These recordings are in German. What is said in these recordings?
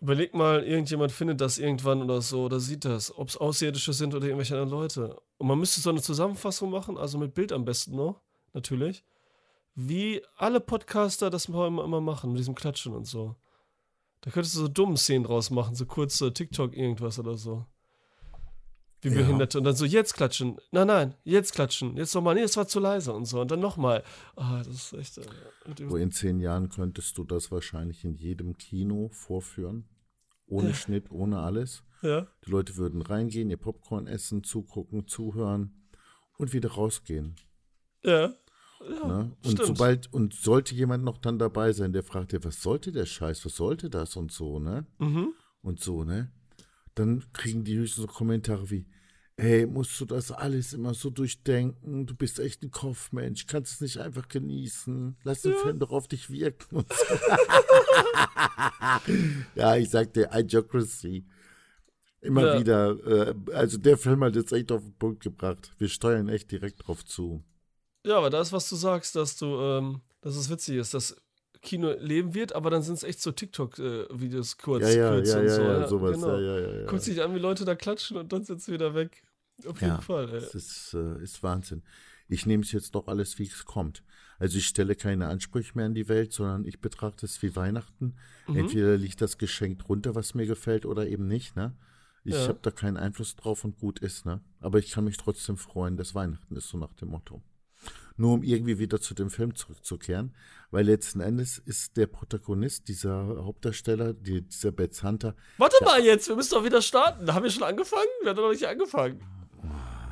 Überleg mal, irgendjemand findet das irgendwann oder so oder sieht das, ob es Außerirdische sind oder irgendwelche anderen Leute. Und man müsste so eine Zusammenfassung machen, also mit Bild am besten noch, natürlich. Wie alle Podcaster das immer, immer machen, mit diesem Klatschen und so. Da könntest du so dumme Szenen draus machen, so kurze TikTok irgendwas oder so. Wie Ja. Behinderte. Und dann so, jetzt klatschen. Nein, nein, jetzt klatschen. Jetzt nochmal. Nee, das war zu leise und so. Und dann nochmal. Ah, das ist echt. Äh, So in zehn Jahren könntest du das wahrscheinlich in jedem Kino vorführen. Ohne Schnitt, ohne alles. ja. Die Leute würden reingehen, ihr Popcorn essen, zugucken, zuhören und wieder rausgehen. Ja. Ja, Ne? Und stimmt. sobald, und sollte jemand noch dann dabei sein, der fragt ja, was sollte der Scheiß, was sollte das und so, ne? Mhm. Und so, ne? Dann kriegen die höchstens so Kommentare wie, ey, musst du das alles immer so durchdenken? Du bist echt ein Kopfmensch, kannst es nicht einfach genießen. Lass den Film doch auf dich wirken und so. ja, ich sag dir, Idiocracy. Immer Ja. wieder, äh, also der Film hat jetzt echt auf den Punkt gebracht. Wir steuern echt direkt drauf zu. Ja, aber da ist, was du sagst, dass du, ähm, dass es witzig ist, dass Kino leben wird, aber dann sind es echt so TikTok-Videos kurz, Ja, ja, ja, und ja, so. ja, sowas, genau. ja, ja, ja. Guckt sich an, wie Leute da klatschen und dann sind sie wieder weg. Auf jeden Ja, Fall, ey. Das ist, äh, ist Wahnsinn. Ich nehme es jetzt doch alles, wie es kommt. Also ich stelle keine Ansprüche mehr an die Welt, sondern ich betrachte es wie Weihnachten. Mhm. Entweder liegt das Geschenk drunter, was mir gefällt, oder eben nicht. Ne? Ich habe da keinen Einfluss drauf und gut ist. Ne? Aber ich kann mich trotzdem freuen, dass Weihnachten ist, so nach dem Motto. Nur um irgendwie wieder zu dem Film zurückzukehren, weil letzten Endes ist der Protagonist, dieser Hauptdarsteller, die, dieser Bets Hunter, Warte mal jetzt, wir müssen doch wieder starten. Da haben wir schon angefangen? Wir haben doch nicht angefangen.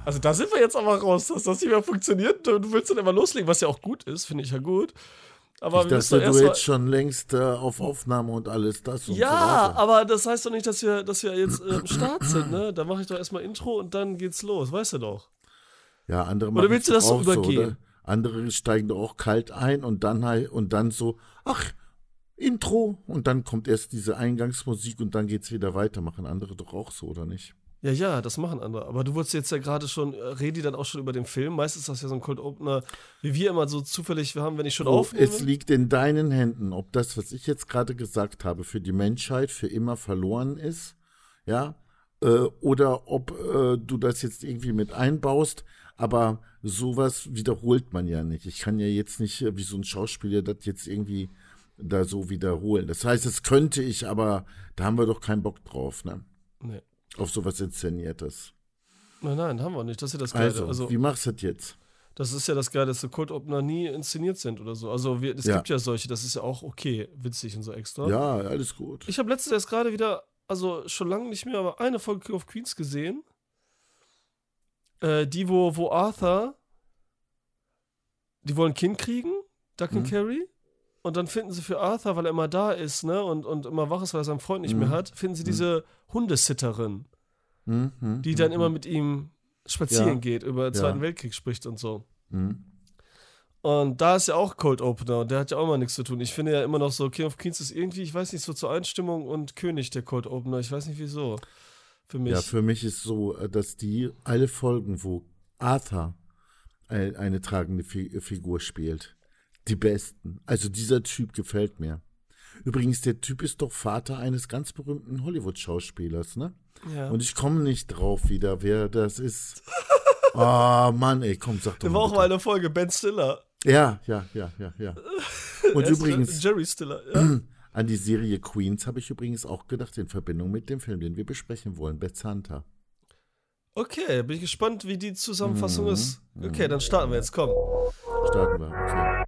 Also da sind wir jetzt aber raus, dass das nicht mehr funktioniert. Du, du willst dann immer loslegen, was ja auch gut ist, finde ich ja gut. Aber ich dachte, du jetzt schon längst äh, auf Aufnahme und alles das und so Ja, weiter. aber das heißt doch nicht, dass wir, dass wir jetzt äh, im Start sind, ne? Da mache ich doch erstmal Intro und dann geht's los, weißt du doch. Ja, andere Oder machen willst du das so übergehen? oder? Andere steigen doch auch kalt ein und dann halt- und dann so, ach, Intro und dann kommt erst diese Eingangsmusik und dann geht's wieder weiter. Machen andere doch auch so, oder nicht? Ja, ja, das machen andere. Aber du wurdest jetzt ja gerade schon, äh, rede dann auch schon über den Film. Meistens ist das ja so ein Cold Opener, wie wir immer so zufällig wir haben, wenn ich schon Oh, aufnehme. es liegt in deinen Händen, ob das, was ich jetzt gerade gesagt habe, für die Menschheit für immer verloren ist, ja, äh, oder ob äh, du das jetzt irgendwie mit einbaust. Aber sowas wiederholt man ja nicht. Ich kann ja jetzt nicht äh, wie so ein Schauspieler das jetzt irgendwie da so wiederholen. Das heißt, es könnte ich, aber da haben wir doch keinen Bock drauf, ne? Nee. Auf sowas Inszeniertes. Nein, nein, haben wir nicht. Das ist ja das Geile. Also, Also, wie machst du das jetzt? das ist ja das Geile, dass so Cold Opener nie inszeniert sind oder so. Also, wir, es Ja. gibt ja solche, das ist ja auch okay, witzig und so extra. Ja, alles gut. Ich habe letztens erst gerade wieder, also schon lange nicht mehr, aber eine Folge King of Queens gesehen. Äh, die, wo, wo Arthur, die wollen ein Kind kriegen, Duck und Mhm. Carrie. Und dann finden sie für Arthur, weil er immer da ist, ne, und, und immer wach ist, weil er seinen Freund nicht mehr Mhm. hat, finden sie diese Hundesitterin, Mhm, die mhm, dann immer mit ihm spazieren Ja. geht, über den Zweiten Ja. Weltkrieg spricht und so. mhm. Und da ist ja auch Cold Opener und der hat ja auch mal nichts zu tun. Ich finde ja immer noch so, King of Queens ist irgendwie, ich weiß nicht, so zur Einstimmung und König der Cold Opener. Ich weiß nicht wieso. Für mich. Ja, für mich ist so, äh, dass die alle Folgen, wo Arthur ein- eine tragende Fi Figur spielt, die besten. Also dieser Typ gefällt mir. Übrigens, der Typ ist doch Vater eines ganz berühmten Hollywood-Schauspielers, ne? ja. Und ich komme nicht drauf wieder, wer das ist. Oh Mann, ey, komm, sag doch der war auch mal eine Folge, Ben Stiller. Ja, ja, ja, ja, ja. Und übrigens, Jerry Stiller. Ja. an die Serie Queens habe ich übrigens auch gedacht, in Verbindung mit dem Film, den wir besprechen wollen, Beth Hunter. Okay, bin ich gespannt, wie die Zusammenfassung Mhm. ist. Okay, dann starten wir jetzt, komm. Starten wir, okay.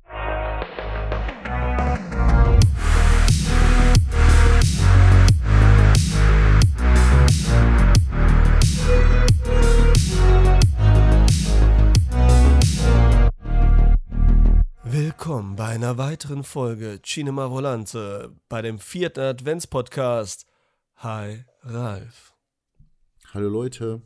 Willkommen bei einer weiteren Folge Cinema Volante, bei dem vierten Adventspodcast. Hi, Ralf. Hallo Leute.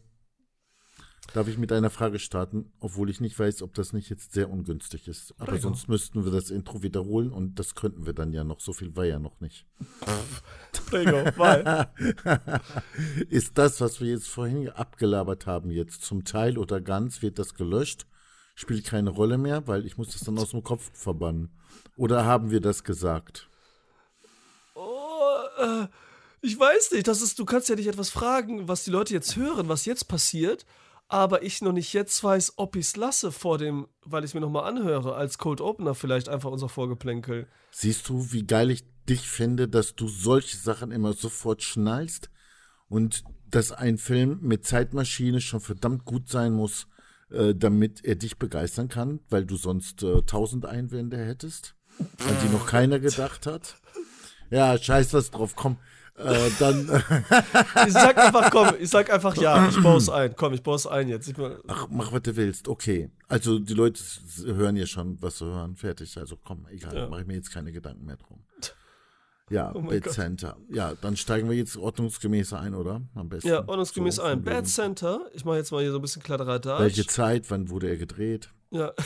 Darf ich mit einer Frage starten, obwohl ich nicht weiß, ob das nicht jetzt sehr ungünstig ist. Aber Prego. sonst müssten wir das Intro wiederholen und das könnten wir dann ja noch. So viel war ja noch nicht. Prego, mal. ist das, was wir jetzt vorhin abgelabert haben, jetzt zum Teil oder ganz, wird das gelöscht? Spielt keine Rolle mehr, weil ich muss das dann aus dem Kopf verbannen. Oder haben wir das gesagt? Oh, äh, Ich weiß nicht, das ist, du kannst ja nicht etwas fragen, was die Leute jetzt hören, was jetzt passiert, aber ich noch nicht jetzt weiß, ob ich es lasse vor dem, weil ich es mir nochmal anhöre, als Cold Opener vielleicht einfach unser Vorgeplänkel. Siehst du, wie geil ich dich finde, dass du solche Sachen immer sofort schnallst und dass ein Film mit Zeitmaschine schon verdammt gut sein muss, äh, damit er dich begeistern kann, weil du sonst äh, tausend Einwände hättest, an die noch keiner gedacht hat. Ja, scheiß was drauf, komm. Äh, dann. ich sag einfach, komm, ich sag einfach ja, ich baue es ein. Komm, ich baue es ein jetzt. Ach, mach, was du willst. Okay. Also, die Leute hören ja schon, was sie hören. Fertig. Also, komm, egal. Ja. Mache ich mir jetzt keine Gedanken mehr drum. Ja, oh Bad Gott. Center. Ja, dann steigen wir jetzt ordnungsgemäß ein, oder? Am besten. Ja, ordnungsgemäß so ein. Bad Center. Ich mache jetzt mal hier so ein bisschen Kladderadatsch. Welche Zeit? Wann wurde er gedreht? Ja.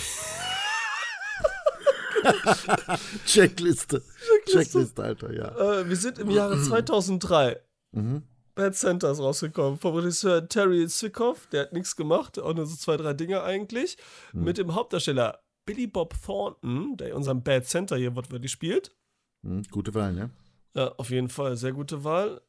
Checkliste. Checkliste. Checkliste, Alter, ja. Äh, wir sind im Jahre 2003. Mhm. Bad Center ist rausgekommen. Vom Regisseur Terry Zwickhoff, der hat nichts gemacht, auch nur so zwei, drei Dinge eigentlich. Mhm. Mit dem Hauptdarsteller Billy Bob Thornton, der unseren Bad Center hier wortwörtlich spielt. Mhm, gute Wahl, ne? Ja, auf jeden Fall. Sehr gute Wahl.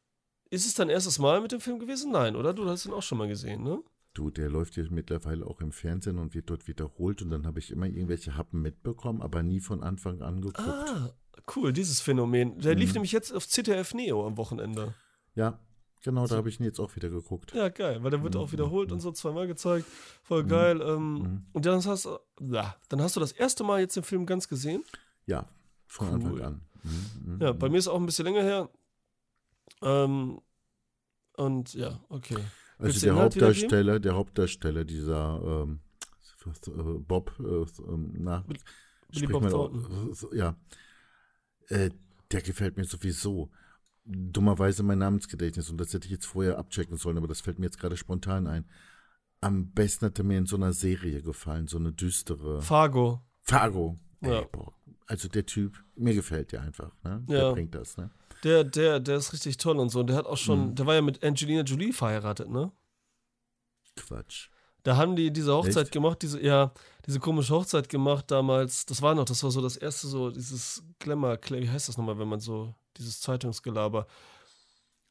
Ist es dein erstes Mal mit dem Film gewesen? Nein, oder? Du hast ihn auch schon mal gesehen, ne? Du, der läuft jetzt mittlerweile auch im Fernsehen und wird dort wiederholt und dann habe ich immer irgendwelche Happen mitbekommen, aber nie von Anfang an geguckt. Ah, cool, dieses Phänomen. Der mhm. lief nämlich jetzt auf ZDF Neo am Wochenende. Ja, genau, da habe ich ihn jetzt auch wieder geguckt. Ja, geil, weil der wird mhm. auch wiederholt mhm. und so zweimal gezeigt. Voll mhm. geil. Ähm, mhm. und dann hast, ja, dann hast du das erste Mal jetzt den Film ganz gesehen? Ja, von cool. Anfang an. Mhm, ja, bei mir ist auch ein bisschen länger her. Ähm, und ja, okay. Also der Hauptdarsteller, der Hauptdarsteller dieser ähm, Bob, äh, na, Billy Bob mal, ja, äh, der gefällt mir sowieso. Dummerweise mein Namensgedächtnis und das hätte ich jetzt vorher abchecken sollen, aber das fällt mir jetzt gerade spontan ein. Am besten hat er mir in so einer Serie gefallen, so eine düstere. Fargo. Fargo. Ja. Ey, boah, also der Typ, mir gefällt der einfach, ne? Der bringt das, ne? Der, der, der ist richtig toll und so. Und der hat auch schon, mhm. der war ja mit Angelina Jolie verheiratet, ne? Quatsch. Da haben die diese Hochzeit Echt? gemacht, diese, ja, diese komische Hochzeit gemacht damals. Das war noch, das war so das erste, so dieses Glamour, wie heißt das nochmal, wenn man so, dieses Zeitungsgelaber.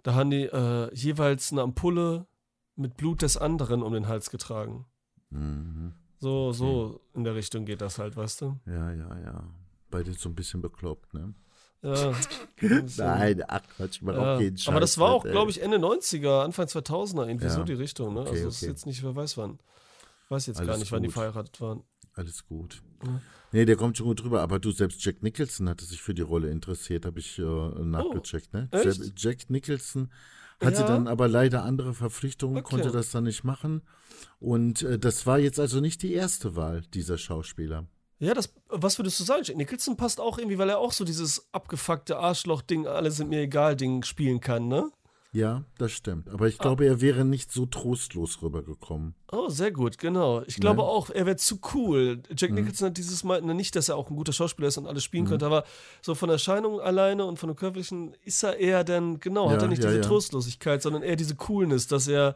Da haben die äh, jeweils eine Ampulle mit Blut des anderen um den Hals getragen. Mhm. So, so in der Richtung geht das halt, weißt du? Ja, ja, ja. Beide so ein bisschen bekloppt, ne? Ja. Nein, ach Quatsch, mal ja. okay, Aber das war auch, glaube ich, Ende 90er, Anfang 2000er, irgendwie ja. so die Richtung. Ne? Okay, also, okay. ist jetzt nicht, wer weiß wann. Ich weiß jetzt Alles gar nicht, gut. wann die verheiratet waren. Alles gut. Ja. Nee, der kommt schon gut rüber. Aber du, selbst Jack Nicholson hatte sich für die Rolle interessiert, habe ich äh, nachgecheckt. Oh, ne? Echt? Jack Nicholson hatte ja. dann aber leider andere Verpflichtungen, okay. konnte das dann nicht machen. Und äh, das war jetzt also nicht die erste Wahl dieser Schauspieler. Ja, das, was würdest du sagen? Jack Nicholson passt auch irgendwie, weil er auch so dieses abgefuckte Arschloch-Ding, alle sind mir egal, Ding spielen kann, ne? Ja, das stimmt. Aber ich glaube, ah. er wäre nicht so trostlos rübergekommen. Oh, sehr gut, genau. Ich glaube ne? auch, er wäre zu cool. Jack mhm. Nicholson hat dieses Mal, nicht, dass er auch ein guter Schauspieler ist und alles spielen mhm. könnte, aber so von Erscheinung alleine und von dem körperlichen ist er eher dann, genau, ja, hat er nicht ja, diese ja. Trostlosigkeit, sondern eher diese Coolness, dass er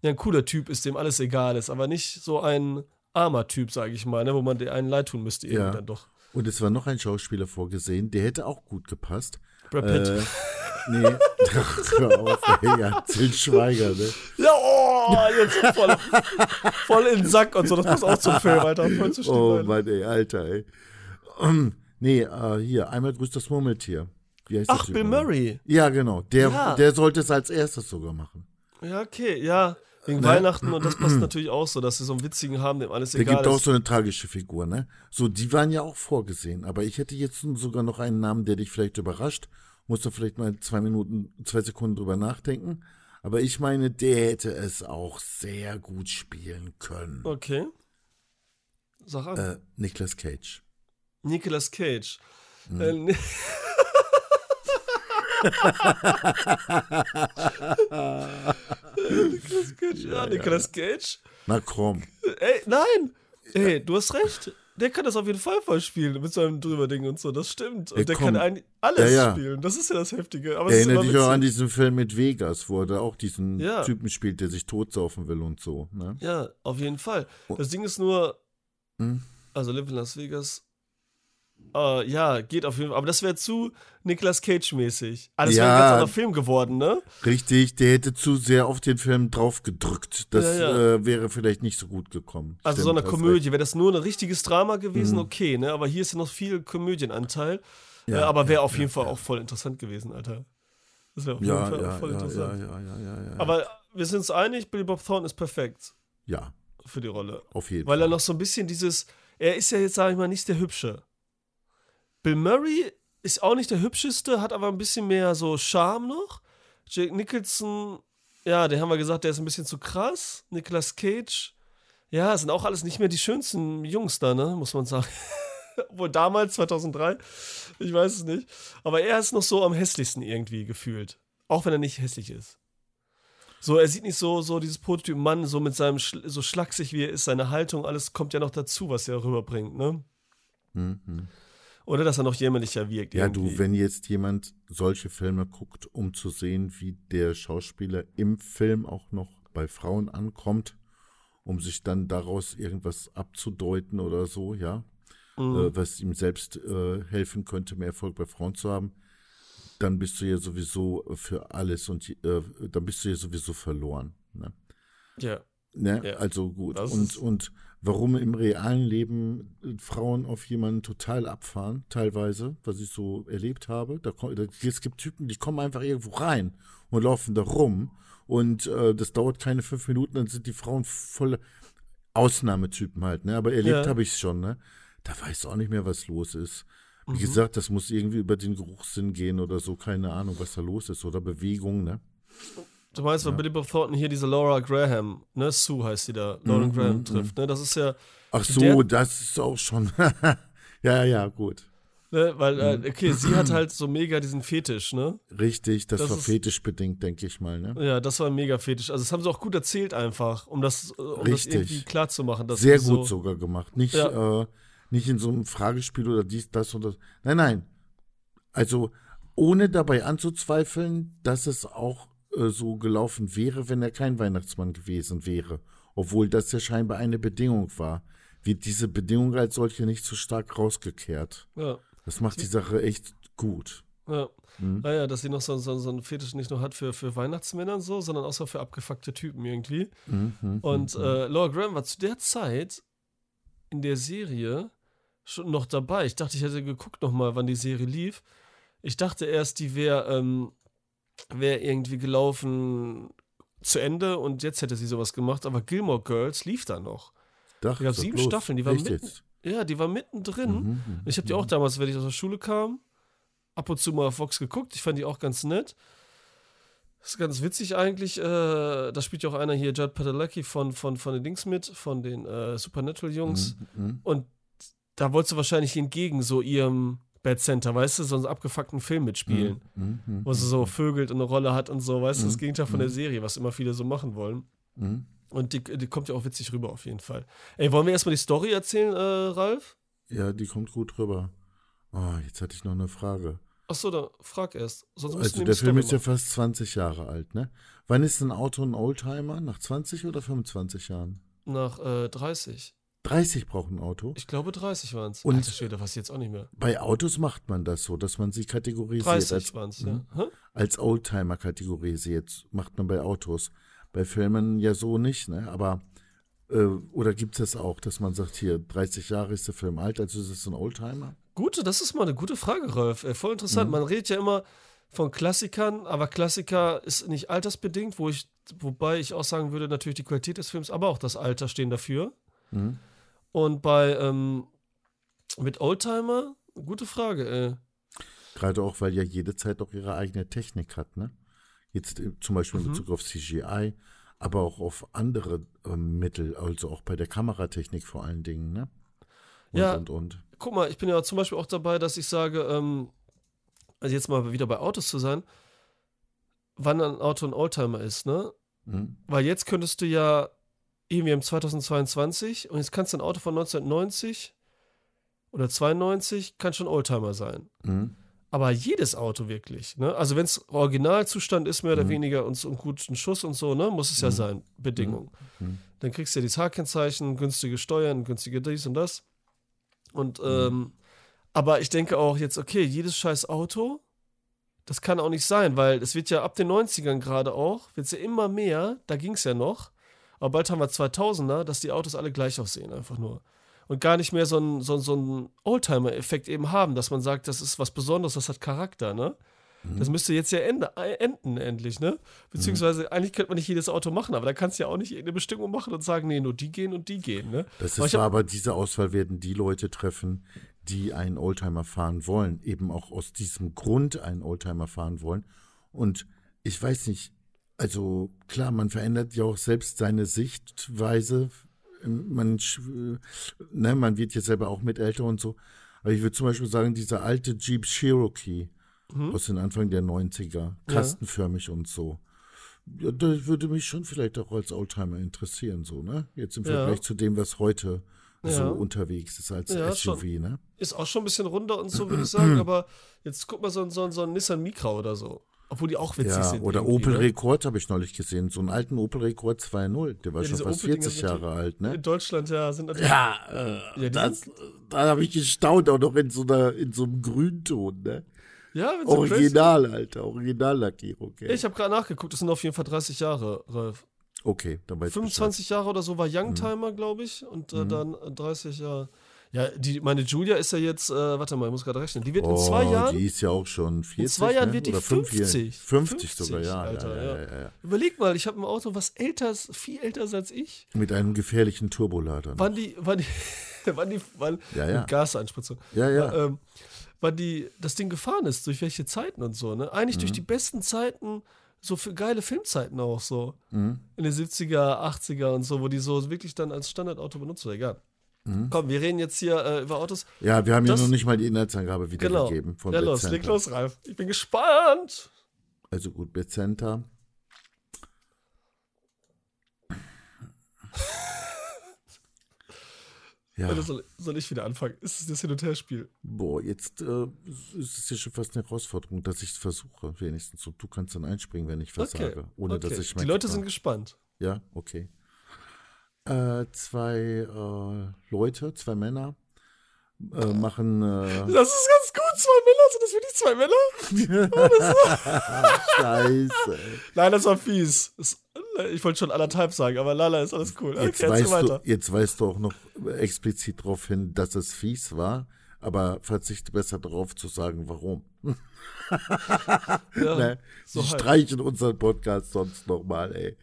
ja, ein cooler Typ ist, dem alles egal ist, aber nicht so ein armer Typ, sage ich mal, ne, wo man dir einen leid tun müsste, irgendwie ja. dann doch. Und es war noch ein Schauspieler vorgesehen, der hätte auch gut gepasst. Brad Pitt. Äh, nee, Ach, hör auf, ey, ja, Till Schweiger, ne? Ja, oh, jetzt voll, voll in den Sack und so, das muss auch zum Film, Alter, voll zu Oh Alter. Mann, ey, Alter, ey. Um, nee, uh, hier, einmal grüßt das Murmeltier. Ach, Bill Murray. Ja, genau, der, ja. der sollte es als erstes sogar machen. Ja, okay, ja. Wegen ne? Weihnachten und das passt natürlich auch so, dass sie so einen witzigen haben, dem alles egal ist. Der gibt auch so eine tragische Figur, ne? So, die waren ja auch vorgesehen. Aber ich hätte jetzt sogar noch einen Namen, der dich vielleicht überrascht. Musst du vielleicht mal zwei Minuten, zwei Sekunden drüber nachdenken. Aber ich meine, der hätte es auch sehr gut spielen können. Okay. Sag an. Äh, Nicolas Cage. Nicolas Cage. Mhm. Äh, Nicolas Cage, ja, ja, Nicolas Cage. Na komm. Ey, nein! Ey, du hast recht. Der kann das auf jeden Fall voll spielen mit seinem Drüberding und so, das stimmt. Und Ey, der kann eigentlich alles ja, spielen. Das ist ja das Heftige. Aber Erinnere dich auch an diesen Film mit Vegas, wo er da auch diesen. Typen spielt, der sich totsaufen will und so. Ne? Ja, auf jeden Fall. Das Ding ist nur, hm? also Live in Las Vegas Äh, ja, geht auf jeden Fall. Aber das wäre zu Nicolas Cage-mäßig. Ah, das Ja. wäre ein ganz anderer Film geworden, ne? Richtig, der hätte zu sehr auf den Film draufgedrückt. Das Ja, ja. Äh, wäre vielleicht nicht so gut gekommen. Also so Stimmt, eine hast Komödie. Wäre das nur ein richtiges Drama gewesen, Mhm. okay, ne? Aber hier ist ja noch viel Komödienanteil. Äh, aber wäre auf jeden Fall auch voll interessant gewesen, Alter. Das wäre auf Ja, jeden Fall ja, voll ja, ja, interessant. Aber wir sind uns einig, Billy Bob Thornton ist perfekt ja, für die Rolle. auf jeden Weil Fall. er noch so ein bisschen dieses, er ist ja jetzt, sage ich mal, nicht der Hübsche. Bill Murray ist auch nicht der Hübscheste, hat aber ein bisschen mehr so Charme noch. Jake Nicholson, ja, den haben wir gesagt, der ist ein bisschen zu krass. Nicolas Cage, ja, sind auch alles nicht mehr die schönsten Jungs da, ne, muss man sagen. Obwohl damals, 2003, ich weiß es nicht. Aber er ist noch so am hässlichsten irgendwie gefühlt. Auch wenn er nicht hässlich ist. So, er sieht nicht so, so dieses Prototyp Mann, so mit seinem, so schlaksig wie er ist, seine Haltung, alles kommt ja noch dazu, was er rüberbringt, ne? Mhm. Oder dass er noch jämmerlicher wirkt. Ja, irgendwie. du, wenn jetzt jemand solche Filme guckt, um zu sehen, wie der Schauspieler im Film auch noch bei Frauen ankommt, um sich dann daraus irgendwas abzudeuten oder so, ja, Mhm. äh, was ihm selbst äh, helfen könnte, mehr Erfolg bei Frauen zu haben, dann bist du ja sowieso für alles und äh, dann bist du ja sowieso verloren. Ne? ja. Ne? Ja, also gut. das Und, und warum im realen Leben äh, Frauen auf jemanden total abfahren, teilweise, was ich so erlebt habe. Da, da, es gibt Typen, die kommen einfach irgendwo rein und laufen da rum. Und äh, das dauert keine fünf Minuten, dann sind die Frauen voll Ausnahmetypen halt, ne? Aber erlebt Ja. habe ich es schon, ne? Da weißt du auch nicht mehr, was los ist. Wie Mhm. gesagt, das muss irgendwie über den Geruchssinn gehen oder so, keine Ahnung, was da los ist. Oder Bewegung, ne? Du meinst, weil Billy Bob Thornton hier diese Laura Graham, ne, Sue heißt die da, Lauren Mhm, Graham mhm, trifft, ne? Das ist ja, Ach so, das ist auch schon. ja, ja, gut. ne, weil, Mhm. äh, okay, sie hat halt so mega diesen Fetisch, ne? Richtig, das, Das war ist- fetischbedingt, denke ich mal. Ne? Ja, das war mega Fetisch. Also, das haben sie auch gut erzählt einfach, um das, äh, um das Richtig. irgendwie klar zu machen. Sehr gut so, sogar gemacht. Nicht, Ja. äh, nicht in so einem Fragespiel oder dies, das und das. Nein, nein. Also ohne dabei anzuzweifeln, dass es auch äh, so gelaufen wäre, wenn er kein Weihnachtsmann gewesen wäre. Obwohl das ja scheinbar eine Bedingung war. Wird diese Bedingung als solche nicht so stark rausgekehrt. Ja, Das macht die Sache echt gut. ja. Mhm. Naja, dass sie noch so, so, so einen Fetisch nicht nur hat für, für Weihnachtsmänner und so, sondern auch so für abgefuckte Typen irgendwie. Mhm, Und mhm. äh, Laura Graham war zu der Zeit in der Serie schon noch dabei. Ich dachte, ich hätte geguckt nochmal, wann die Serie lief. Ich dachte erst, die wäre ähm, wär irgendwie gelaufen zu Ende und jetzt hätte sie sowas gemacht. Aber Gilmore Girls lief da noch. Dach, die gab sag sieben bloß. Staffeln, die war Echt mitten- jetzt? Ja, die war mittendrin. Mhm, mhm, Ich habe die auch damals, wenn ich aus der Schule kam, ab und zu mal auf Vox geguckt. Ich fand die auch ganz nett. Das ist ganz witzig eigentlich. Äh, da spielt ja auch einer hier, Judd Padalecki von, von, von den Dings mit, von den äh, Supernatural-Jungs. Mhm, mhm. Und da wolltest du wahrscheinlich entgegen so ihrem Bad Center, weißt du, so einen abgefuckten Film mitspielen, Mhm, mhm, wo sie so vögelt und eine Rolle hat und so, weißt du, das Mhm, Gegenteil von mhm. der Serie, was immer viele so machen wollen. mhm. Und die, die kommt ja auch witzig rüber auf jeden Fall. Ey, wollen wir erstmal die Story erzählen, äh, Ralf? Ja, die kommt gut rüber. Oh, jetzt hatte ich noch eine Frage. Achso, dann frag erst. Sonst Also der Film ist ja fast 20 Jahre alt, ne? Wann ist ein Auto ein Oldtimer? Nach 20 oder 25 Jahren? Nach äh, 30. 30 braucht ein Auto. Ich glaube 30 waren es. Und- Alter Schwede, was jetzt auch nicht mehr. Bei Autos macht man das so, dass man sie kategorisiert 30 als, waren es, ja. Als Oldtimer kategorisiert. Macht man bei Autos. Bei Filmen ja so nicht, ne? Aber äh, oder gibt es das auch, dass man sagt, hier 30 Jahre ist der Film alt, also ist es ein Oldtimer? Gute, das ist mal eine gute Frage, Rolf. Äh, voll interessant. Mhm. Man redet ja immer von Klassikern, aber Klassiker ist nicht altersbedingt, wo ich, wobei ich auch sagen würde, natürlich die Qualität des Films, aber auch das Alter stehen dafür. Mhm. Und bei ähm, mit Oldtimer, gute Frage, ey. Gerade auch, weil ja jede Zeit auch ihre eigene Technik hat, ne? Jetzt äh, zum Beispiel in Mhm. Bezug auf CGI, aber auch auf andere ähm, Mittel, also auch bei der Kameratechnik vor allen Dingen, ne? Und, Ja. und, und. Guck mal, ich bin ja zum Beispiel auch dabei, dass ich sage, ähm, also jetzt mal wieder bei Autos zu sein, wann ein Auto ein Oldtimer ist, ne? Mhm. Weil jetzt könntest du ja irgendwie im 2022 und jetzt kannst du ein Auto von 1990 oder 92 kann schon Oldtimer sein. Mhm. Aber jedes Auto wirklich, ne? Also wenn es Originalzustand ist, mehr oder Mhm. weniger und so einen guten Schuss und so, ne? Muss es ja Mhm. sein, Bedingung. Mhm. Dann kriegst du ja die Tagkennzeichen, günstige Steuern, günstige dies und das. Und ähm, Aber ich denke auch jetzt, okay, jedes scheiß Auto, das kann auch nicht sein, weil es wird ja ab den 90ern gerade auch, wird es ja immer mehr, da ging es ja noch, aber bald haben wir 2000er, dass die Autos alle gleich aussehen, einfach nur. Und gar nicht mehr so einen so, so ein Oldtimer-Effekt eben haben, dass man sagt, das ist was Besonderes, das hat Charakter, ne? Das müsste jetzt ja ende, äh, enden endlich, ne? Beziehungsweise mhm. eigentlich könnte man nicht jedes Auto machen, aber da kannst du ja auch nicht eine Bestimmung machen und sagen, nee, nur die gehen und die gehen, ne? Das ist aber, aber diese Auswahl werden die Leute treffen, die einen Oldtimer fahren wollen, eben auch aus diesem Grund einen Oldtimer fahren wollen. Und ich weiß nicht, also klar, man verändert ja auch selbst seine Sichtweise. Man, ne, man wird ja selber auch mit älter und so. Aber ich würde zum Beispiel sagen, dieser alte Jeep Cherokee, mhm. aus den Anfang der 90er, kastenförmig ja. und so. Ja, das würde mich schon vielleicht auch als Oldtimer interessieren, so, ne? Jetzt im Vergleich ja. zu dem, was heute ja. so unterwegs ist als SUV, schon, ne? Ist auch schon ein bisschen runder und so, würde ich sagen, aber jetzt guck mal so, so, so ein Nissan Micra oder so. Obwohl die auch witzig ja, sind. Oder Opel ne? Rekord habe ich neulich gesehen. So einen alten Opel Rekord 2.0. Der war ja, schon fast 40 Jahre alt, ne? In Deutschland, ja, sind natürlich. Ja, äh, ja das, da habe ich gestaunt, auch noch in so, einer, in so einem Grünton, ne? Ja, Original, crazy. Alter. Originallackierung. Okay. Ich habe gerade nachgeguckt, das sind auf jeden Fall 30 Jahre, Ralf. Okay, dann weiß 25 Jahre oder so war Youngtimer, mhm. glaube ich. Und äh, mhm. dann 30 Jahre. Ja, die, meine Julia ist ja jetzt, äh, warte mal, ich muss gerade rechnen. Die wird oh, in zwei Jahren. Die ist ja auch schon 40. In zwei Jahren ne? wird die Oder 50. 50, 50 sogar, ja. Alter, ja, ja, ja. Überleg mal, ich habe ein Auto, was älter ist, viel älter ist als ich. Mit einem gefährlichen Turbolader. Wann die, wann die, wann die, wann, ja, ja. Gaseinspritzung. Ja, ja. Ähm, wann die, das Ding gefahren ist, durch welche Zeiten und so, ne? Eigentlich mhm. durch die besten Zeiten so für geile Filmzeiten auch so. Mhm. In den 70er, 80er und so, wo die so wirklich dann als Standardauto benutzt wird. Egal. Mhm. Komm, wir reden jetzt hier äh, über Autos. Ja, wir haben ja noch nicht mal die Inhaltsangabe wiedergegeben. Genau. Von ja, los, leg los, Ralf. Ich bin gespannt. Also gut, Bezenta. ja. Also soll, soll, ich wieder anfangen? Ist es das Hin- und Her-Spiel? Boah, jetzt äh, ist es ja schon fast eine Herausforderung, dass ich es versuche, wenigstens. Und du kannst dann einspringen, wenn ich versage, okay. ohne okay. dass ich Die Leute sind gespannt. Ja, okay äh, zwei äh, Leute, zwei Männer, äh, machen. Äh, das ist ganz gut, zwei Männer, sind das wirklich zwei Männer? oh, Scheiße. Nein, das war fies. Das, ich wollte schon anderthalb sagen, aber Lala ist alles cool. Jetzt, okay, weißt du, jetzt weißt du auch noch explizit darauf hin, dass es fies war, aber verzichte besser darauf zu sagen, warum. ja, ne? So Sie halt. streichen unseren Podcast sonst nochmal, ey.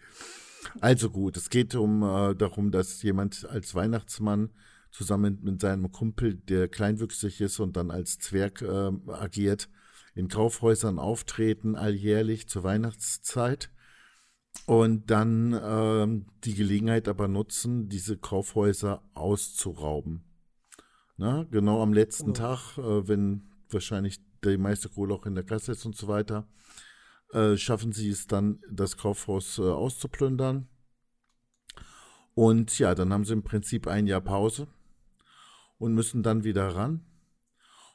Also gut, es geht um äh, darum, dass jemand als Weihnachtsmann zusammen mit seinem Kumpel, der kleinwüchsig ist und dann als Zwerg äh, agiert, in Kaufhäusern auftreten, alljährlich zur Weihnachtszeit und dann äh, die Gelegenheit aber nutzen, diese Kaufhäuser auszurauben. Na, genau am letzten genau. Tag, äh, wenn wahrscheinlich die meiste Kohle auch in der Kasse ist und so weiter, äh, schaffen sie es dann, das Kaufhaus äh, auszuplündern. Und ja, dann haben sie im Prinzip ein Jahr Pause und müssen dann wieder ran.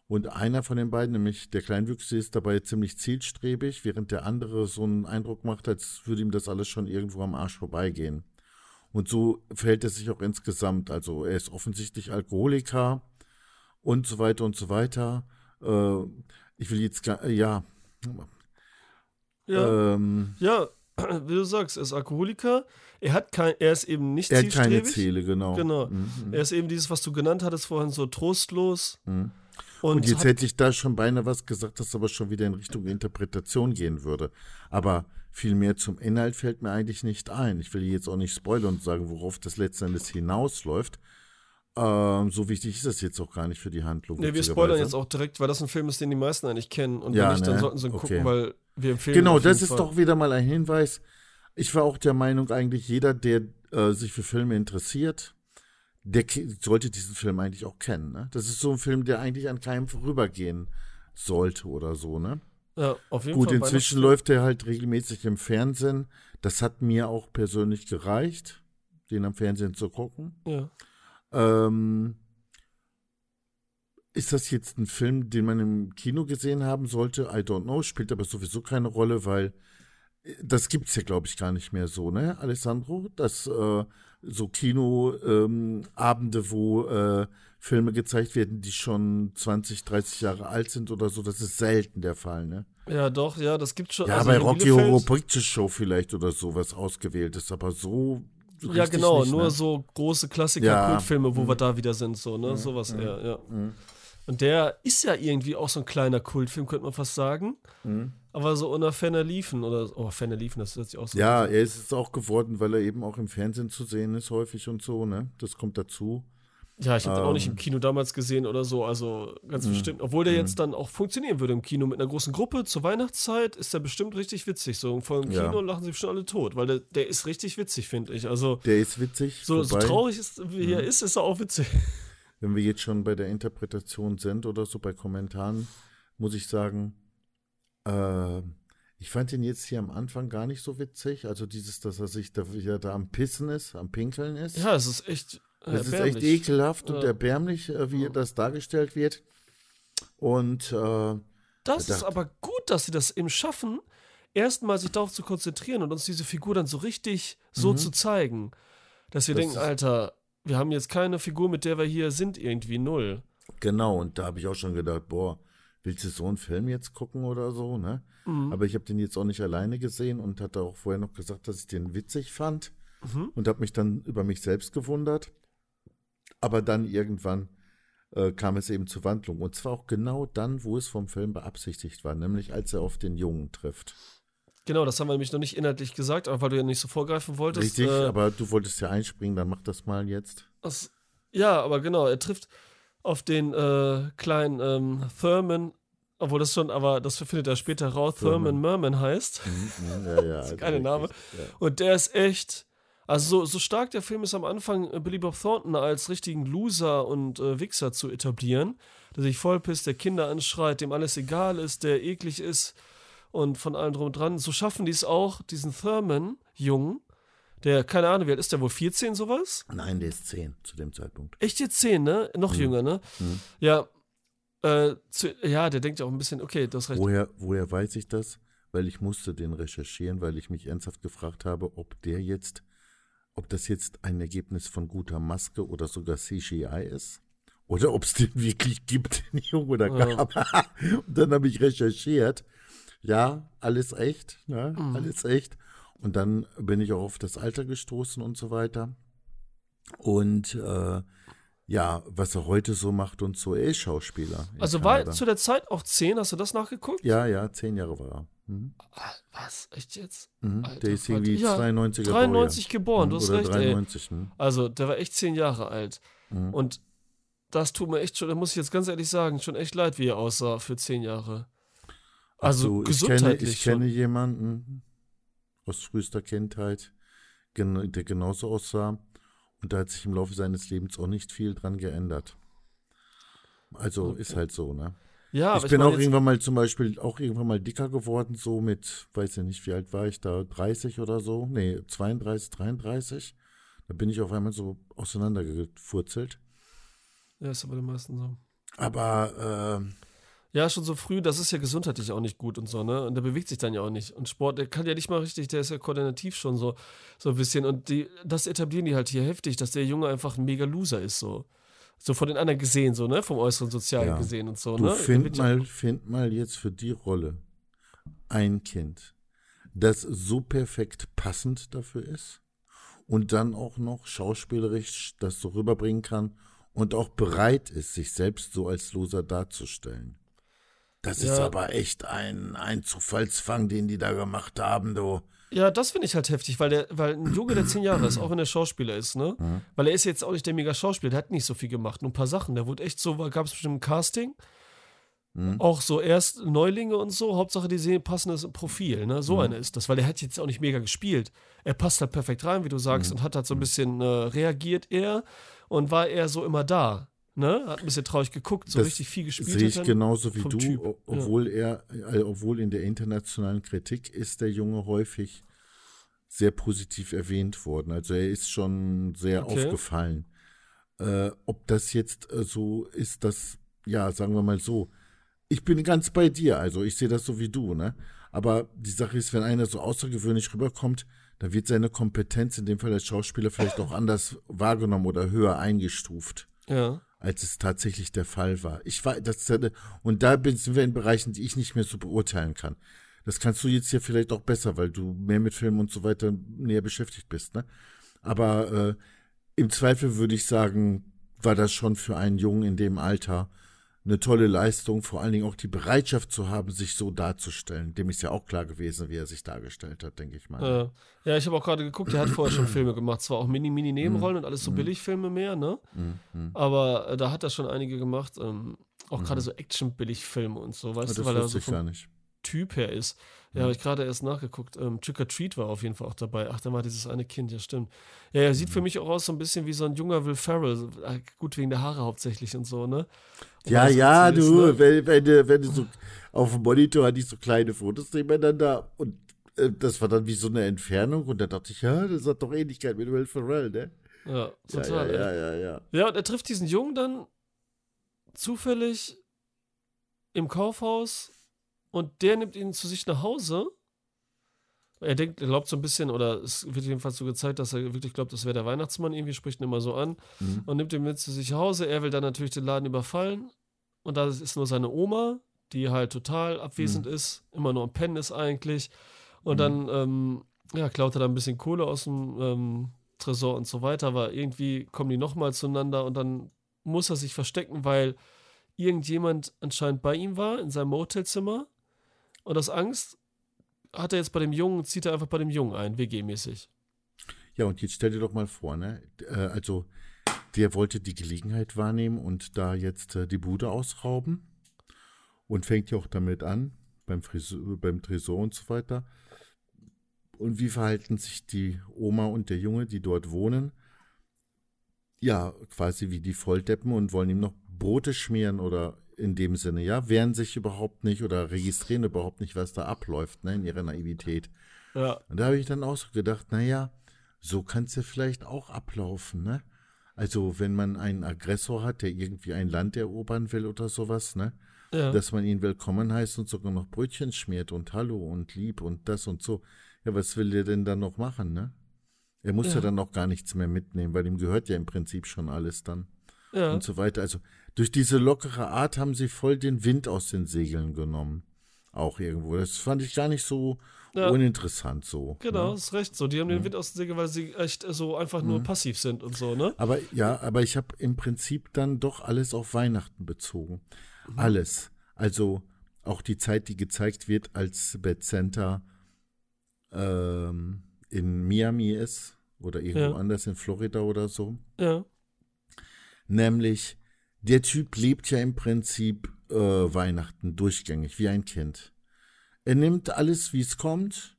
Und einer von den beiden, nämlich der Kleinwüchse, ist dabei ziemlich zielstrebig, während der andere so einen Eindruck macht, als würde ihm das alles schon irgendwo am Arsch vorbeigehen. Und so verhält er sich auch insgesamt. Also er ist offensichtlich Alkoholiker und so weiter und so weiter. Äh, ich will jetzt, ja, ja. Ähm, ja, wie du sagst, er ist Alkoholiker. Er hat kein, er ist eben nicht er hat keine Ziele, genau. Genau. Mhm. Er ist eben dieses, was du genannt hattest vorhin, so trostlos. Mhm. Und, und, jetzt hätte ich da schon beinahe was gesagt, das aber schon wieder in Richtung Interpretation gehen würde. Aber viel mehr zum Inhalt fällt mir eigentlich nicht ein. Ich will jetzt auch nicht spoilern und sagen, worauf das letztendlich hinausläuft. Ähm, so wichtig ist das jetzt auch gar nicht für die Handlung. Nee, wir spoilern jetzt auch direkt, weil das ein Film ist, den die meisten eigentlich kennen. Und ja, wenn nicht, ne? dann sollten sie ihn okay. gucken, weil wir empfehlen Genau, das ist Fall. doch wieder mal ein Hinweis. Ich war auch der Meinung, eigentlich jeder, der äh, sich für Filme interessiert, der sollte diesen Film eigentlich auch kennen. Ne? Das ist so ein Film, der eigentlich an keinem vorübergehen sollte oder so, ne? Ja, auf jeden Gut, Fall. Gut, inzwischen läuft er halt regelmäßig im Fernsehen. Das hat mir auch persönlich gereicht, den am Fernsehen zu gucken. Ja. Ähm, ist das jetzt ein Film, den man im Kino gesehen haben sollte? I don't know, spielt aber sowieso keine Rolle, weil das gibt es ja, glaube ich, gar nicht mehr so, ne, Alessandro? Dass äh, so Kinoabende, ähm, wo äh, Filme gezeigt werden, die schon 20, 30 Jahre alt sind oder so, das ist selten der Fall, ne? Ja, doch, ja, das gibt schon. Ja, also bei Rocky Horror Picture Show vielleicht oder sowas ausgewählt ist, aber so. Ja, genau, nicht, nur ne? so große Klassiker-Kultfilme, ja. wo mhm. wir da wieder sind, so, ne? Mhm. Sowas mhm. eher, ja. Mhm. Und der ist ja irgendwie auch so ein kleiner Kultfilm, könnte man fast sagen. Mhm. Aber so unter Fenner liefen oder oh, Fenner liefen, das hört sich auch so Ja, er ist es auch geworden, weil er eben auch im Fernsehen zu sehen ist, häufig und so, ne? Das kommt dazu. Ja, ich habe ähm, den auch nicht im ähm. Kino damals gesehen oder so, also ganz mh, bestimmt. Obwohl der mh. jetzt dann auch funktionieren würde im Kino mit einer großen Gruppe zur Weihnachtszeit, ist der bestimmt richtig witzig. So vor dem Kino ja. lachen sie schon alle tot, weil der, der ist richtig witzig, finde ich. Also, der ist witzig. So, so traurig ist, wie mh. er ist, ist er auch witzig. Wenn wir jetzt schon bei der Interpretation sind oder so bei Kommentaren, muss ich sagen, äh, ich fand ihn jetzt hier am Anfang gar nicht so witzig. Also dieses, dass er sich da wieder da am Pissen ist, am Pinkeln ist. Ja, es ist echt. Äh, es ist echt ekelhaft und erbärmlich, äh, wie ja. das dargestellt wird. Und äh, das ist aber gut, dass sie das eben schaffen, erstmal sich darauf zu konzentrieren und uns diese Figur dann so richtig so mhm. zu zeigen. Dass wir das denken, Alter, wir haben jetzt keine Figur, mit der wir hier sind, irgendwie null. Genau, und da habe ich auch schon gedacht, boah, willst du so einen Film jetzt gucken oder so, ne? Mhm. Aber ich habe den jetzt auch nicht alleine gesehen und hatte auch vorher noch gesagt, dass ich den witzig fand mhm. und habe mich dann über mich selbst gewundert. Aber dann irgendwann äh, kam es eben zur Wandlung. Und zwar auch genau dann, wo es vom Film beabsichtigt war, nämlich als er auf den Jungen trifft. Genau, das haben wir nämlich noch nicht inhaltlich gesagt, aber weil du ja nicht so vorgreifen wolltest. Richtig, äh, aber du wolltest ja einspringen, dann mach das mal jetzt. Das, ja, aber genau, er trifft auf den äh, kleinen ähm, Thurman, obwohl das schon, aber das findet er später raus, Thurman Merman heißt. Mhm, mhm, ja, ja, das ist keine Name. Ja. Und der ist echt, also so, so, stark der Film ist am Anfang, äh, Billy Bob Thornton als richtigen Loser und äh, Wichser zu etablieren, der sich vollpisst, der Kinder anschreit, dem alles egal ist, der eklig ist und von allem drum und dran. So schaffen die es auch, diesen Thurman-Jungen, der, keine Ahnung, wie alt ist der wohl? 14 sowas? Nein, der ist 10 zu dem Zeitpunkt. Echt jetzt 10, ne? Noch hm. jünger, ne? Hm. Ja. Äh, zu, ja, der denkt ja auch ein bisschen, okay, das recht. Woher, woher weiß ich das? Weil ich musste den recherchieren, weil ich mich ernsthaft gefragt habe, ob der jetzt, ob das jetzt ein Ergebnis von guter Maske oder sogar CGI ist. Oder ob es den wirklich gibt, den Jungen oder gab. Ja. Und dann habe ich recherchiert. Ja, alles echt, ne? Mhm. alles echt. Und dann bin ich auch auf das Alter gestoßen und so weiter. Und äh, ja, was er heute so macht und so, er ist Schauspieler. Also war er zu der Zeit auch zehn, hast du das nachgeguckt? Ja, ja, zehn Jahre war er. Mhm. Ah, was? Echt jetzt? Mhm. Alter, der ist irgendwie ja, 92 geboren. 93 geboren, du hast Oder recht. 93, ey. Ne? Also, der war echt zehn Jahre alt. Mhm. Und das tut mir echt schon, da muss ich jetzt ganz ehrlich sagen, schon echt leid, wie er aussah für zehn Jahre. Also, so, gesundheitlich. Ich kenne, ich kenne jemanden, aus frühester Kindheit, der genauso aussah. Und da hat sich im Laufe seines Lebens auch nicht viel dran geändert. Also okay. ist halt so, ne? Ja, ich bin ich auch irgendwann mal zum Beispiel auch irgendwann mal dicker geworden, so mit, weiß ja nicht, wie alt war ich da, 30 oder so, nee, 32, 33. Da bin ich auf einmal so auseinandergefurzelt. Ja, ist aber den meisten so. Aber äh, ja, schon so früh, das ist ja gesundheitlich auch nicht gut und so, ne? Und der bewegt sich dann ja auch nicht. Und Sport, der kann ja nicht mal richtig, der ist ja koordinativ schon so, so ein bisschen. Und die, das etablieren die halt hier heftig, dass der Junge einfach ein mega Loser ist, so. So von den anderen gesehen, so, ne? Vom äußeren Sozialen ja. gesehen und so, du ne? Find mal, find mal jetzt für die Rolle ein Kind, das so perfekt passend dafür ist und dann auch noch schauspielerisch das so rüberbringen kann und auch bereit ist, sich selbst so als Loser darzustellen. Das ja. ist aber echt ein, ein Zufallsfang, den die da gemacht haben, du. Ja, das finde ich halt heftig, weil der, weil ein Junge, der zehn Jahre ist, auch wenn er Schauspieler ist, ne? Mhm. Weil er ist jetzt auch nicht der mega Schauspieler, der hat nicht so viel gemacht, nur ein paar Sachen. Der wurde echt so, gab es bestimmt ein Casting. Mhm. Auch so erst Neulinge und so, Hauptsache die sehen passendes Profil, ne? So mhm. einer ist das, weil der hat jetzt auch nicht mega gespielt. Er passt halt perfekt rein, wie du sagst, mhm. und hat halt so ein bisschen äh, reagiert er und war eher so immer da. Ne? Hat ein bisschen traurig geguckt, so das richtig viel gespielt. Sehe ich genauso wie du, typ. obwohl ja. er, äh, obwohl in der internationalen Kritik ist der Junge häufig sehr positiv erwähnt worden. Also er ist schon sehr okay. aufgefallen. Äh, ob das jetzt äh, so ist, dass, ja, sagen wir mal so, ich bin ganz bei dir, also ich sehe das so wie du, ne? Aber die Sache ist, wenn einer so außergewöhnlich rüberkommt, dann wird seine Kompetenz, in dem Fall als Schauspieler, vielleicht auch anders wahrgenommen oder höher eingestuft. Ja. Als es tatsächlich der Fall war. Ich war, das, und da sind wir in Bereichen, die ich nicht mehr so beurteilen kann. Das kannst du jetzt hier vielleicht auch besser, weil du mehr mit Filmen und so weiter näher beschäftigt bist, ne? Aber äh, im Zweifel würde ich sagen, war das schon für einen Jungen in dem Alter eine tolle Leistung, vor allen Dingen auch die Bereitschaft zu haben, sich so darzustellen. Dem ist ja auch klar gewesen, wie er sich dargestellt hat, denke ich mal. Äh, ja, ich habe auch gerade geguckt, er hat vorher schon Filme gemacht, zwar auch Mini-Mini-Nebenrollen und alles so Billigfilme mehr, ne? Mhm. Aber äh, da hat er schon einige gemacht, ähm, auch gerade so Action-Billigfilme und so, weißt Das du, weil er so vom gar nicht. Typ her ist. Ja, habe ich gerade erst nachgeguckt. Ähm, Trick or Treat war auf jeden Fall auch dabei. Ach, da war dieses eine Kind, ja, stimmt. Ja, er sieht für mich auch aus so ein bisschen wie so ein junger Will Ferrell. Äh, Gut, wegen der Haare hauptsächlich und so, ne? Ja, Aber das ja, ist, du, ne? wenn, wenn, du, wenn du so auf dem Monitor hatte ich so kleine Fotos nebeneinander und äh, das war dann wie so eine Entfernung und da dachte ich, ja, das hat doch Ähnlichkeit mit Will Ferrell, ne? Ja, Ja, total. ja, ey. ja, ja, ja. Ja, und er trifft diesen Jungen dann zufällig im Kaufhaus und der nimmt ihn zu sich nach Hause. Er denkt, er glaubt so ein bisschen, oder es wird jedenfalls so gezeigt, dass er wirklich glaubt, das wäre der Weihnachtsmann, irgendwie spricht ihn immer so an Mhm. und nimmt ihn mit zu sich nach Hause. Er will dann natürlich den Laden überfallen und da ist nur seine Oma, die halt total abwesend ist, immer nur am Pennen ist eigentlich. Und dann, ähm, ja, klaut er da ein bisschen Kohle aus dem ähm, Tresor und so weiter, aber irgendwie kommen die nochmal zueinander und dann muss er sich verstecken, weil irgendjemand anscheinend bei ihm war in seinem Motelzimmer und aus Angst hat er jetzt bei dem Jungen, zieht er einfach bei dem Jungen ein, WG-mäßig. Ja, und jetzt stell dir doch mal vor, ne? Äh, also, der wollte die Gelegenheit wahrnehmen und da jetzt äh, die Bude ausrauben und fängt ja auch damit an, beim, Friseur, beim Tresor und so weiter. Und wie verhalten sich die Oma und der Junge, die dort wohnen? Ja, quasi wie die Volldeppen und wollen ihm noch Brote schmieren oder in dem Sinne, ja, wehren sich überhaupt nicht oder registrieren überhaupt nicht, was da abläuft, ne, in ihrer Naivität. Ja, Und da habe ich dann auch so gedacht, naja, so kann es ja vielleicht auch ablaufen, ne? Also, wenn man einen Aggressor hat, der irgendwie ein Land erobern will oder sowas, ne? ja. Dass man ihn willkommen heißt und sogar noch Brötchen schmiert und Hallo und lieb und das und so. Ja, was will der denn dann noch machen, ne? Er muss ja, Ja. dann noch gar nichts mehr mitnehmen, weil ihm gehört ja im Prinzip schon alles dann ja. und so weiter. Also durch diese lockere Art haben sie voll den Wind aus den Segeln genommen. Auch irgendwo. Das fand ich gar nicht so Ja. uninteressant so. Genau, Ne? ist recht so. Die haben den Wind aus den Segeln, weil sie echt so einfach nur passiv sind und so, ne? Aber ja, aber ich habe im Prinzip dann doch alles auf Weihnachten bezogen. Alles. Also auch die Zeit, die gezeigt wird, als Bad Center ähm, in Miami ist oder irgendwo Ja. anders in Florida oder so. Ja. Nämlich, der Typ lebt ja im Prinzip äh, Weihnachten durchgängig, wie ein Kind. Er nimmt alles, wie es kommt.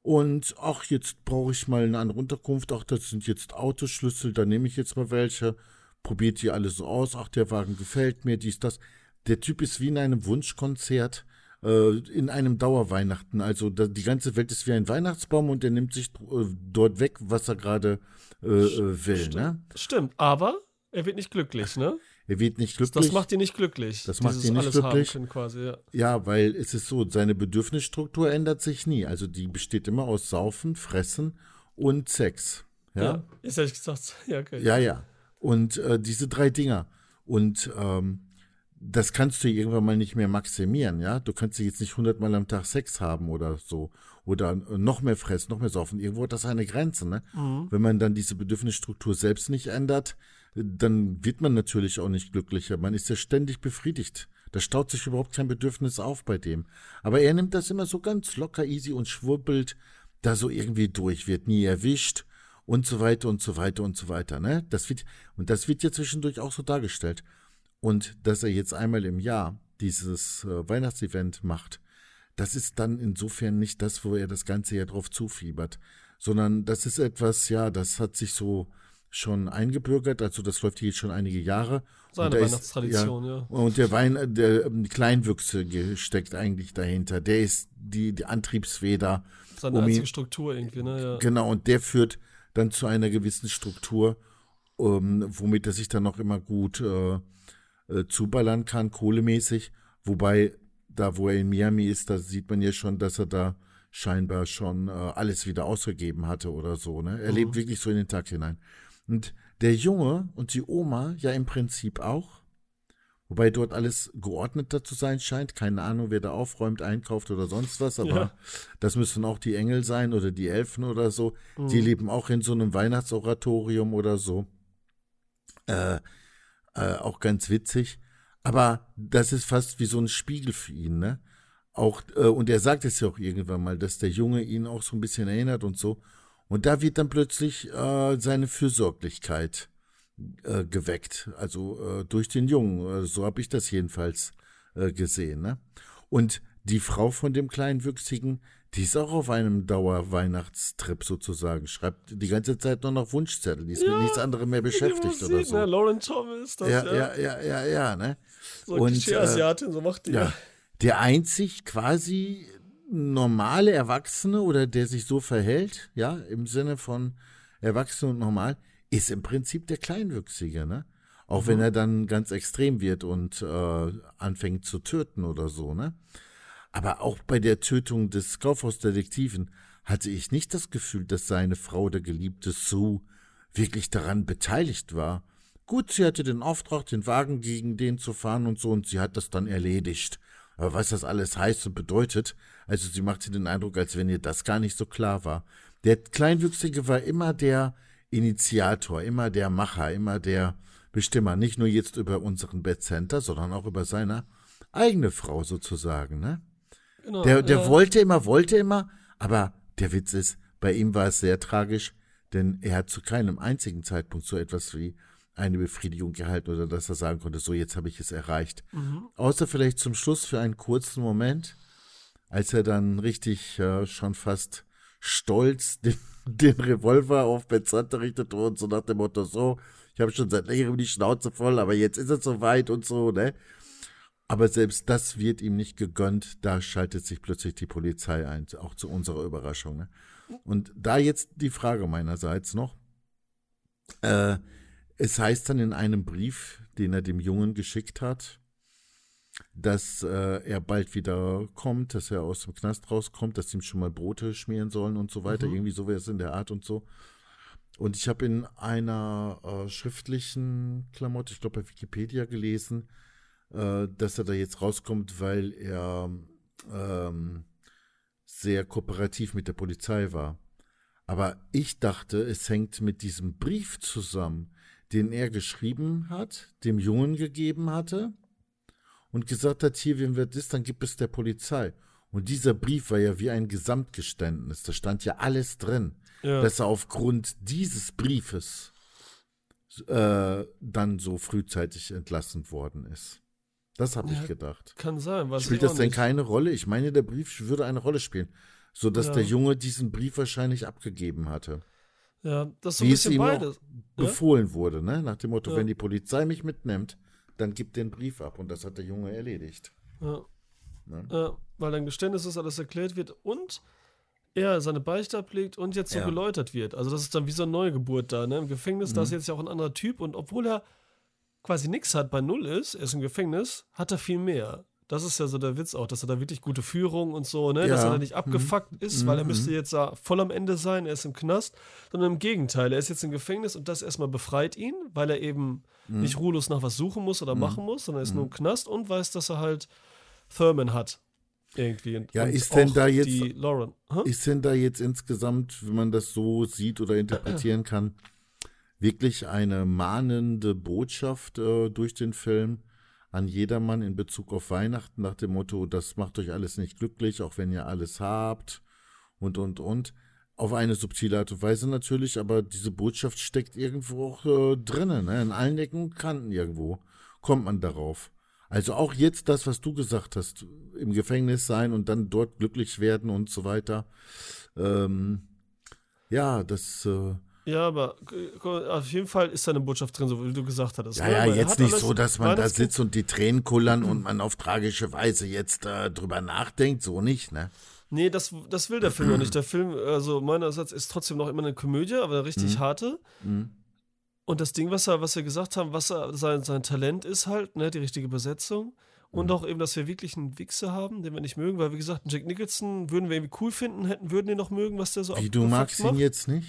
Und ach, jetzt brauche ich mal eine andere Unterkunft. Ach, das sind jetzt Autoschlüssel, da nehme ich jetzt mal welche. Probiert die alle so aus. Ach, der Wagen gefällt mir, dies, das. Der Typ ist wie in einem Wunschkonzert, äh, in einem Dauerweihnachten. Also da, die ganze Welt ist wie ein Weihnachtsbaum und er nimmt sich äh, dort weg, was er gerade äh, äh, will. Ne? Stimmt, aber er wird nicht glücklich, ne? Er wird nicht glücklich. Das macht ihn nicht glücklich. Das macht ihn nicht alles glücklich. Quasi, ja. Ja, weil es ist so, seine Bedürfnisstruktur ändert sich nie. Also die besteht immer aus Saufen, Fressen und Sex. Ja, ja. Ist ehrlich gesagt, ja, okay. ja. ja. Und äh, diese drei Dinger. Und ähm, das kannst du irgendwann mal nicht mehr maximieren, ja. Du kannst jetzt nicht hundertmal am Tag Sex haben oder so. Oder äh, noch mehr fressen, noch mehr saufen. Irgendwo hat das eine Grenze, ne? Mhm. Wenn man dann diese Bedürfnisstruktur selbst nicht ändert, dann wird man natürlich auch nicht glücklicher. Man ist ja ständig befriedigt. Da staut sich überhaupt kein Bedürfnis auf bei dem. Aber er nimmt das immer so ganz locker, easy und schwurbelt da so irgendwie durch, wird nie erwischt und so weiter und so weiter und so weiter. Ne? Das wird, und das wird ja zwischendurch auch so dargestellt. Und dass er jetzt einmal im Jahr dieses äh, Weihnachtsevent macht, das ist dann insofern nicht das, wo er das ganze Jahr drauf zufiebert, sondern das ist etwas, ja, das hat sich so schon eingebürgert, also das läuft hier jetzt schon einige Jahre. Seine ist- Weihnachtstradition, ja. Und der Wein, der Kleinwüchse steckt eigentlich dahinter. Der ist die, die Antriebsfeder. Seine um einzige Struktur irgendwie, ne? Ja. Genau, und der führt dann zu einer gewissen Struktur, ähm, womit er sich dann noch immer gut äh, äh, zuballern kann, kohlemäßig. Wobei da wo er in Miami ist, da sieht man ja schon, dass er da scheinbar schon äh, alles wieder ausgegeben hatte oder so. Ne? Er Mhm. lebt wirklich so in den Tag hinein. Und der Junge und die Oma ja im Prinzip auch. Wobei dort alles geordneter zu sein scheint. Keine Ahnung, wer da aufräumt, einkauft oder sonst was. Aber Ja. das müssen auch die Engel sein oder die Elfen oder so. Die Mhm. leben auch in so einem Weihnachtsoratorium oder so. Äh, äh, auch ganz witzig. Aber das ist fast wie so ein Spiegel für ihn, ne? Auch, äh, und er sagt es ja auch irgendwann mal, dass der Junge ihn auch so ein bisschen erinnert und so. Und da wird dann plötzlich äh, seine Fürsorglichkeit äh, geweckt, also äh, durch den Jungen. Äh, so habe ich das jedenfalls äh, gesehen. Ne? Und die Frau von dem kleinen Wüchsigen, die ist auch auf einem Dauerweihnachtstrip sozusagen, schreibt die ganze Zeit nur noch Wunschzettel, die ist Ja, mit nichts anderem mehr beschäftigt Die oder so. Ne? Lauren Thomas, das Ja, ja, ja, ja, ja, ja, ne? so und, Klischee-Asiatin, so macht die. Ja. Der einzig quasi normale Erwachsene oder der sich so verhält, ja, im Sinne von erwachsen und normal, ist im Prinzip der Kleinwüchsige, ne? Auch wenn er dann ganz extrem wird und äh, anfängt zu töten oder so, ne? Aber auch bei der Tötung des Kaufhausdetektiven hatte ich nicht das Gefühl, dass seine Frau, der geliebte Sue, wirklich daran beteiligt war. Gut, sie hatte den Auftrag, den Wagen gegen den zu fahren und so, und sie hat das dann erledigt. Aber was das alles heißt und bedeutet, also sie machte den Eindruck, als wenn ihr das gar nicht so klar war. Der Kleinwüchsige war immer der Initiator, immer der Macher, immer der Bestimmer, nicht nur jetzt über unseren Bad Center, sondern auch über seine eigene Frau sozusagen, ne? Genau, Der, der ja. wollte immer, wollte immer, aber der Witz ist, bei ihm war es sehr tragisch, denn er hat zu keinem einzigen Zeitpunkt so etwas wie eine Befriedigung gehalten oder dass er sagen konnte, so jetzt habe ich es erreicht. Mhm. Außer vielleicht zum Schluss für einen kurzen Moment, als er dann richtig äh, schon fast stolz den, den Revolver auf Bezante richtete und so nach dem Motto, so, ich habe schon seit längerem die Schnauze voll, aber jetzt ist es soweit und so, ne? Aber selbst das wird ihm nicht gegönnt. Da schaltet sich plötzlich die Polizei ein, auch zu unserer Überraschung. Ne? Und da jetzt die Frage meinerseits noch. Äh, es heißt dann in einem Brief, den er dem Jungen geschickt hat, dass äh, er bald wieder kommt, dass er aus dem Knast rauskommt, dass ihm schon mal Brote schmieren sollen und so weiter. Mhm. Irgendwie so wäre es in der Art und so. Und ich habe in einer äh, schriftlichen Klamotte, ich glaube bei Wikipedia gelesen, äh, dass er da jetzt rauskommt, weil er ähm, sehr kooperativ mit der Polizei war. Aber ich dachte, es hängt mit diesem Brief zusammen, den er geschrieben hat, dem Jungen gegeben hatte und gesagt hat, hier, wenn wir das, dann gibt es der Polizei. Und dieser Brief war ja wie ein Gesamtgeständnis. Da stand ja alles drin, Ja. dass er aufgrund dieses Briefes äh, dann so frühzeitig entlassen worden ist. Das habe Ja, ich gedacht. Kann sein, weiß Spielt das denn nicht. keine Rolle? Ich meine, der Brief würde eine Rolle spielen, sodass Ja. der Junge diesen Brief wahrscheinlich abgegeben hatte. Ja, das ist so ein Wie es bisschen beides. Ja? befohlen wurde, ne? Nach dem Motto, Ja. wenn die Polizei mich mitnimmt, dann gib den Brief ab. Und das hat der Junge erledigt. Ja. Ne? Ja, weil dein Geständnis ist, alles erklärt wird und er seine Beichte ablegt und jetzt so Ja. geläutert wird. Also das ist dann wie so eine Neugeburt da, ne? Im Gefängnis, da ist Mhm. jetzt ja auch ein anderer Typ und obwohl er quasi nichts hat, bei Null ist, er ist im Gefängnis, hat er viel mehr. Das ist ja so der Witz auch, dass er da wirklich gute Führung und so, ne? Dass Ja. er da nicht abgefuckt ist, weil er Mhm. müsste jetzt da voll am Ende sein, er ist im Knast, sondern im Gegenteil, er ist jetzt im Gefängnis und das erstmal befreit ihn, weil er eben Mhm. nicht ruhelos nach was suchen muss oder machen muss, sondern er ist nur im Knast und weiß, dass er halt Thurman hat. Irgendwie. Und- Ja, und ist denn da jetzt- Lauren. Hä? Ist denn da jetzt insgesamt, wenn man das so sieht oder interpretieren kann, wirklich eine mahnende Botschaft äh, durch den Film an jedermann in Bezug auf Weihnachten nach dem Motto, das macht euch alles nicht glücklich, auch wenn ihr alles habt und, und, und. Auf eine subtile Art und Weise natürlich, aber diese Botschaft steckt irgendwo auch äh, drinnen, ne? in allen Ecken und Kanten irgendwo kommt man darauf. Also auch jetzt das, was du gesagt hast, im Gefängnis sein und dann dort glücklich werden und so weiter. Ähm, ja, das, äh, Ja, aber auf jeden Fall ist da eine Botschaft drin, so wie du gesagt hattest. ja, ja, er jetzt nicht so, dass man da sitzt und die Tränen kullern und man auf tragische Weise jetzt äh, drüber nachdenkt, so nicht, ne? Nee, das, das will der Film ja nicht. Der Film, also meinerseits, ist trotzdem noch immer eine Komödie, aber eine richtig Mhm. harte. Mhm. Und das Ding, was er, was wir gesagt haben, was er, sein, sein Talent ist halt, ne, die richtige Besetzung. und auch eben, dass wir wirklich einen Wichser haben, den wir nicht mögen, weil wie gesagt, Jack Nicholson würden wir irgendwie cool finden, hätten, würden den noch mögen, was der so Wie, du magst ihn macht. jetzt nicht?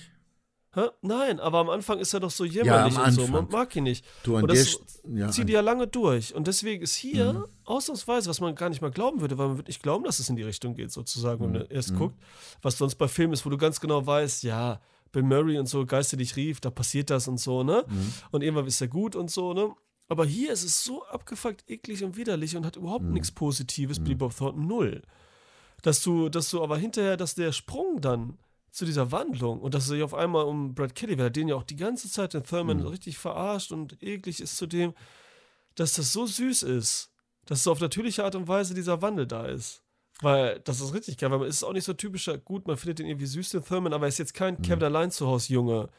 Hä? Nein, aber am Anfang ist er doch so jämmerlich am und so. Man mag ihn nicht. Du und das ja, zieht ja lange durch. Und deswegen ist hier Mhm. ausnahmsweise, was man gar nicht mal glauben würde, weil man wird nicht glauben, dass es in die Richtung geht, sozusagen, wenn Mhm. man erst guckt. Was sonst bei Filmen ist, wo du ganz genau weißt, ja, Bill Murray und so, Geister dich rief, da passiert das und so, ne? Mhm. Und irgendwann ist er gut und so, ne? Aber hier ist es so abgefuckt, eklig und widerlich und hat überhaupt Mhm. nichts Positives, Billy Bob Thornton null. Dass du, dass du aber hinterher, dass der Sprung dann zu dieser Wandlung und dass er sich auf einmal um Brad Kelly, weil er den ja auch die ganze Zeit den Thurman Mhm. richtig verarscht und eklig ist zu dem, dass das so süß ist, dass so auf natürliche Art und Weise dieser Wandel da ist. Weil das ist richtig geil, weil man ist auch nicht so typischer, gut, man findet den irgendwie süß, den Thurman, aber er ist jetzt kein Kevin allein zu Hause Junge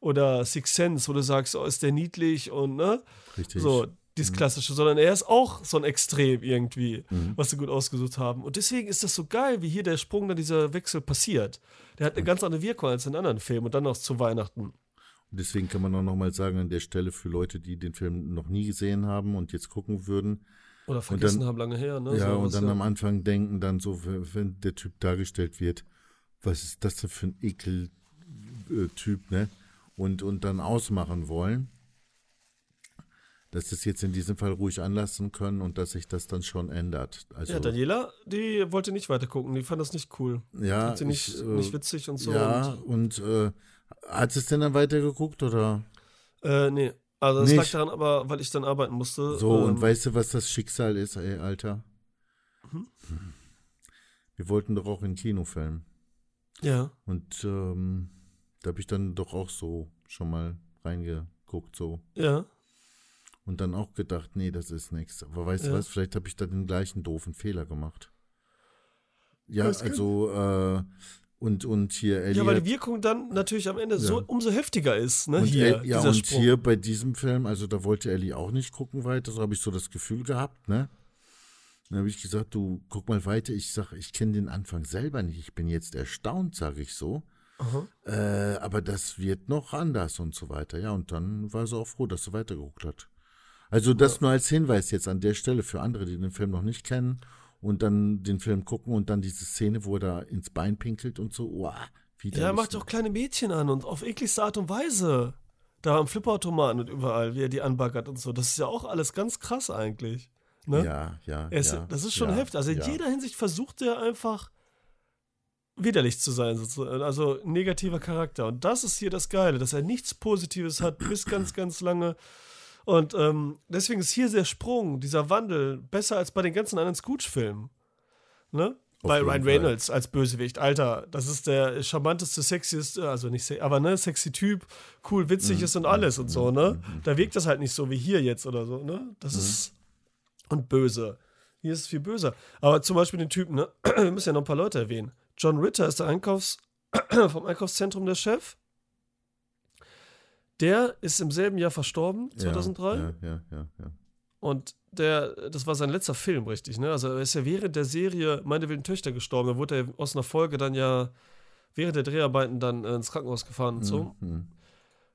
oder Six Sense, wo du sagst, oh, ist der niedlich und ne? Richtig. So, dieses klassische, sondern er ist auch so ein Extrem irgendwie, Mhm. was sie gut ausgesucht haben. Und deswegen ist das so geil, wie hier der Sprung, dann dieser Wechsel passiert. Der hat eine ganz andere Wirkung als in anderen Filmen und dann noch zu Weihnachten. Und deswegen kann man auch nochmal sagen, an der Stelle für Leute, die den Film noch nie gesehen haben und jetzt gucken würden, Oder vergessen dann- haben lange her, ne? ja, Sowas, und dann ja. am Anfang denken dann so, wenn wenn der Typ dargestellt wird, was ist das denn für ein Ekel-Typ, ne? Und, und dann ausmachen wollen, dass das jetzt in diesem Fall ruhig anlassen können und dass sich das dann schon ändert. Also, Ja, Daniela, die wollte nicht weiter gucken, die fand das nicht cool. ja, Fand sie nicht, ich, äh, nicht witzig und so. ja, Und, und äh, hat es denn dann weitergeguckt oder? äh, nee. Also das Nicht. lag daran, aber weil ich dann arbeiten musste. So, ähm, und weißt du, was das Schicksal ist, ey, Alter? Mhm. Wir wollten doch auch in Kinofilm. Ja. Und ähm, da habe ich dann doch auch so schon mal reingeguckt, so. Ja. Und dann auch gedacht, nee, das ist nichts. Aber weißt du Ja. was, vielleicht habe ich da den gleichen doofen Fehler gemacht. Ja, Das also, äh, und, und hier Elliot. Ja, weil die Wirkung dann natürlich am Ende so Ja. umso heftiger ist, ne? und hier, El, ja, und Sprung. hier bei diesem Film, also da wollte Ellie auch nicht gucken weiter, so habe ich so das Gefühl gehabt, ne? Dann habe ich gesagt, du guck mal weiter. Ich sage, ich kenne den Anfang selber nicht. Ich bin jetzt erstaunt, sage ich so. Äh, aber das wird noch anders und so weiter. Ja, und dann war sie auch froh, dass sie weitergeguckt hat. Also das nur als Hinweis jetzt an der Stelle für andere, die den Film noch nicht kennen und dann den Film gucken und dann diese Szene, wo er da ins Bein pinkelt und so. Uah, Ja, er macht auch kleine Mädchen an und auf ekligste Art und Weise. Da am Flipperautomaten und überall, wie er die anbaggert und so. Das ist ja auch alles ganz krass eigentlich. Ne? Ja, ja, ist, ja. das ist schon ja, heftig. Also in ja. jeder Hinsicht versucht er einfach widerlich zu sein, sozusagen. also ein negativer Charakter. Und das ist hier das Geile, dass er nichts Positives hat bis ganz, ganz lange. Und ähm, deswegen ist hier der Sprung, dieser Wandel, besser als bei den ganzen anderen Scooch-Filmen. Ne? Auf Bei Ryan Fall. Reynolds als Bösewicht, Alter, das ist der charmanteste, sexieste, also nicht sexy, aber ne, sexy Typ, cool, witzig Mhm. ist und alles und so, ne? Da wirkt das halt nicht so wie hier jetzt oder so, ne? Das Mhm. ist und böse. Hier ist es viel böser. Aber zum Beispiel den Typen, ne? Wir müssen ja noch ein paar Leute erwähnen. John Ritter ist der Einkaufs vom Einkaufszentrum der Chef. Der ist im selben Jahr verstorben, 2003. Ja, ja, ja, ja. Und der, das war sein letzter Film, richtig, ne? Also er ist ja während der Serie Meine wilden Töchter gestorben. Da wurde er aus einer Folge dann ja während der Dreharbeiten dann äh, ins Krankenhaus gefahren und so. Mhm.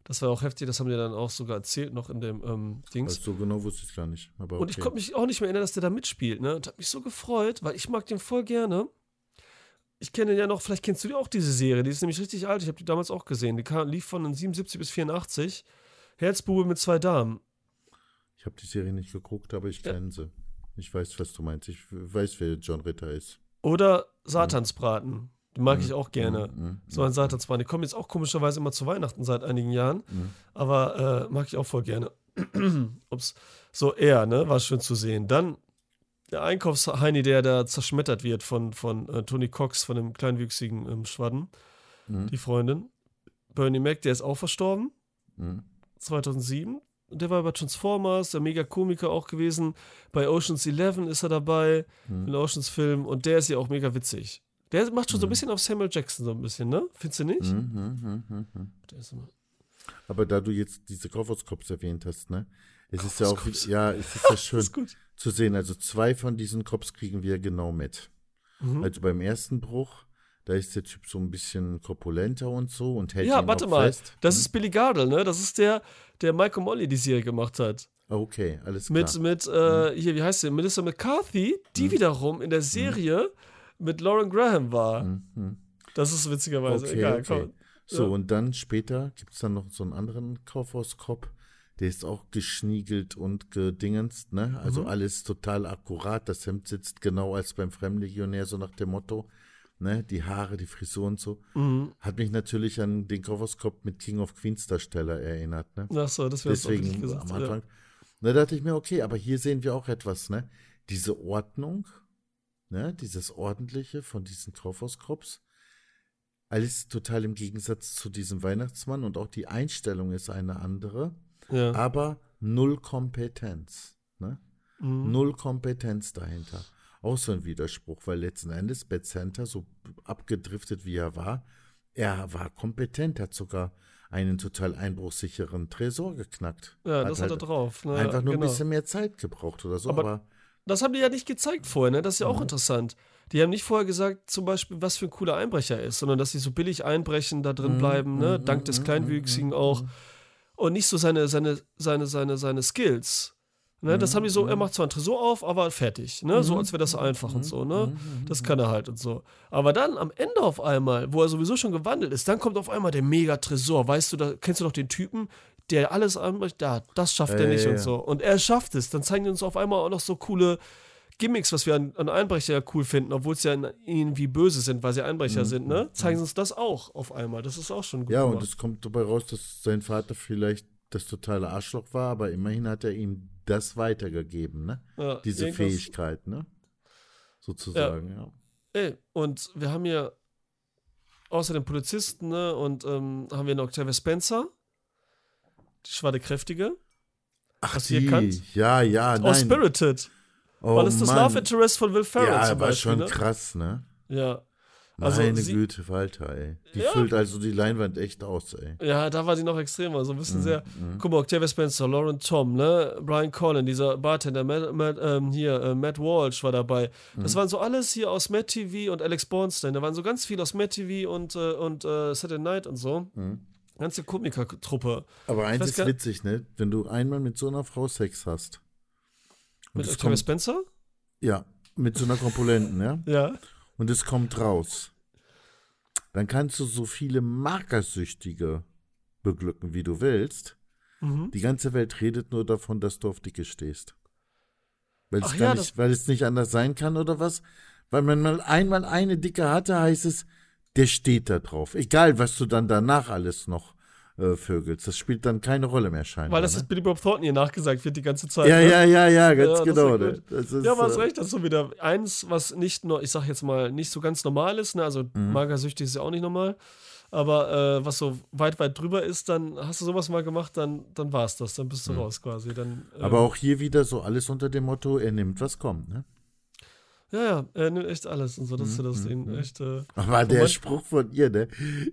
Das war auch heftig, das haben die dann auch sogar erzählt noch in dem ähm, Dings. Also so genau wusste ich es gar nicht. Aber Und ich okay. konnte mich auch nicht mehr erinnern, dass der da mitspielt, ne? Und hab mich so gefreut, weil ich mag den voll gerne. Ich kenne ja noch, vielleicht kennst du die auch diese Serie, die ist nämlich richtig alt, ich habe die damals auch gesehen. Die kam, lief von 77 bis 84. Herzbube mit zwei Damen. Ich habe die Serie nicht geguckt, aber ich Ja. kenne sie. Ich weiß, was du meinst. Ich weiß, wer John Ritter ist. Oder Satansbraten. Die mag ich auch gerne. Mhm, So ein Satansbraten. Die kommen jetzt auch komischerweise immer zu Weihnachten seit einigen Jahren. mhm. Aber äh, mag ich auch voll gerne. Ups. So er, ne? War schön zu sehen. Dann der Einkaufsheini, der da zerschmettert wird von, von äh, Tony Cox, von dem kleinwüchsigen ähm, Schwadden, Mhm. die Freundin. Bernie Mac, der ist auch verstorben, Mhm. 2007. Und der war bei Transformers, der Mega-Komiker auch gewesen. Bei Oceans 11 ist er dabei, Mhm. in Oceans-Film. Und der ist ja auch mega witzig. Der macht schon so ein bisschen auf Samuel Jackson, so ein bisschen, ne? Findest du nicht? Mhm, mhm, mhm, mhm. Aber da du jetzt diese Kaufhauskops erwähnt hast, ne? Es ist ja auch, ja, es ist ja schön ist. Zu sehen. Also zwei von diesen Cops kriegen wir genau mit. Mhm. Also beim ersten Bruch, da ist der Typ so ein bisschen korpulenter und so und hält Ja, warte mal. fest. Das ist Billy Gardell, ne? Das ist der, der Michael Molly die Serie gemacht hat. Okay, alles klar. Mit, mit äh, hier, wie heißt sie? Melissa McCarthy, die wiederum in der Serie mit Lauren Graham war. Mhm. Das ist witzigerweise Okay, egal. okay. So, Ja. und dann später gibt es dann noch so einen anderen Kaufhauskopf, der ist auch geschniegelt und gedingenst, ne? Also Mhm. alles total akkurat. Das Hemd sitzt genau als beim Fremdlegionär, so nach dem Motto, ne? Die Haare, die Frisur und so. Mhm. Hat mich natürlich an den Kaufhauskopf mit King of Queens Darsteller erinnert, ne? Ach so, das wäre Deswegen gesagt. am Anfang. Da dachte ich mir, okay, aber hier sehen wir auch etwas, ne? Diese Ordnung, ne? Dieses Ordentliche von diesen Kaufhauskrops. Alles total im Gegensatz zu diesem Weihnachtsmann und auch die Einstellung ist eine andere, Ja. aber null Kompetenz, ne? Mhm. Null Kompetenz dahinter. Auch so ein Widerspruch, weil letzten Endes Bad Center, so abgedriftet wie er war, er war kompetent, hat sogar einen total einbruchsicheren Tresor geknackt. Ja, das hat er halt drauf. Ne? einfach nur genau. ein bisschen mehr Zeit gebraucht oder so. Aber- Aber, Das haben die ja nicht gezeigt vorher, ne? Das ist ja Mhm. auch interessant. Die haben nicht vorher gesagt, zum Beispiel, was für ein cooler Einbrecher er ist, sondern dass sie so billig einbrechen, da drin Mhm, bleiben, ne? mhm, Dank des mhm, Kleinwüchsigen mhm, auch. Mhm. Und nicht so seine, seine, seine, seine, seine Skills. Ne? Das Mhm, haben die so, er mhm. macht zwar ein Tresor auf, aber fertig, ne? So Mhm, als wäre das so einfach und so, ne? Mhm, Das kann er halt und so. Aber dann am Ende auf einmal, wo er sowieso schon gewandelt ist, dann kommt auf einmal der Mega-Tresor. Weißt du, da kennst du doch den Typen, der alles anbricht, da, das schafft er Ja, nicht ja, und ja. so. Und er schafft es. Dann zeigen die uns auf einmal auch noch so coole Gimmicks, was wir an, an Einbrecher ja cool finden, obwohl es ja irgendwie böse sind, weil sie Einbrecher Mhm, sind, ne? mhm, Zeigen sie uns das auch auf einmal. Das ist auch schon gut. Ja, und gemacht. es kommt dabei raus, dass sein Vater vielleicht das totale Arschloch war, aber immerhin hat er ihm das weitergegeben, ne? Ja, Diese Fähigkeit, ne? Sozusagen, ja. Ey, und wir haben hier außer den Polizisten, ne, und ähm, haben wir noch Octavia Spencer, die schwade Kräftige, Ach, die? Ja, ja, aus nein. Spirited. Oh, weil das das Mann. Love Interest von Will Ferrell Ja, zum war Beispiel, schon ne? krass, ne? Ja. Also Meine sie- Güte, Walter, ey. Die Ja. füllt also die Leinwand echt aus, ey. Ja, da war sie noch extremer, so ein bisschen Mhm, sehr. mhm. Guck mal, Octavia Spencer, Lauren Tom, ne, Brian Collin, dieser Bartender, Matt, Matt, ähm, hier, äh, Matt Walsh war dabei. Das Mhm. waren so alles hier aus Matt TV und Alex Bornstein. Da waren so ganz viel aus Matt TV und, äh, und äh, Saturday Night und so. Mhm. Ganze Komikertruppe. Aber eins ist witzig, ne? Wenn du einmal mit so einer Frau Sex hast. Mit Octavia kommt, Spencer? ja, mit so einer Korpulenten, ja? Ja. Und es kommt raus. Dann kannst du so viele Markersüchtige beglücken, wie du willst. Mhm. Die ganze Welt redet nur davon, dass du auf Dicke stehst. Weil es, ja, nicht, weil es nicht anders sein kann oder was? Weil man mal einmal eine Dicke hatte, heißt es, der steht da drauf. Egal, was du dann danach alles noch äh, vögelst. Das spielt dann keine Rolle mehr scheinbar. Weil das ne? ist Billy Bob Thornton hier nachgesagt wird die ganze Zeit. ja, ne? ja, ja, ja, ganz Ja, das genau. ja ne? gut. Das ist, Ja, aber hast äh, recht, das ist so wieder eins, was nicht nur, ich sag jetzt mal, nicht so ganz normal ist, ne? Also Mhm. magersüchtig ist ja auch nicht normal. Aber äh, was so weit, weit drüber ist, dann hast du sowas mal gemacht, dann, dann war es das, dann bist du raus quasi. Dann, ähm, Mhm. Aber auch hier wieder so alles unter dem Motto, er nimmt, was kommt. Ne? Ja, ja, er nimmt echt alles und so, das ist ja das Mhm, Ding. mhm. Echt, äh, Aber der Spruch von ihr, ne?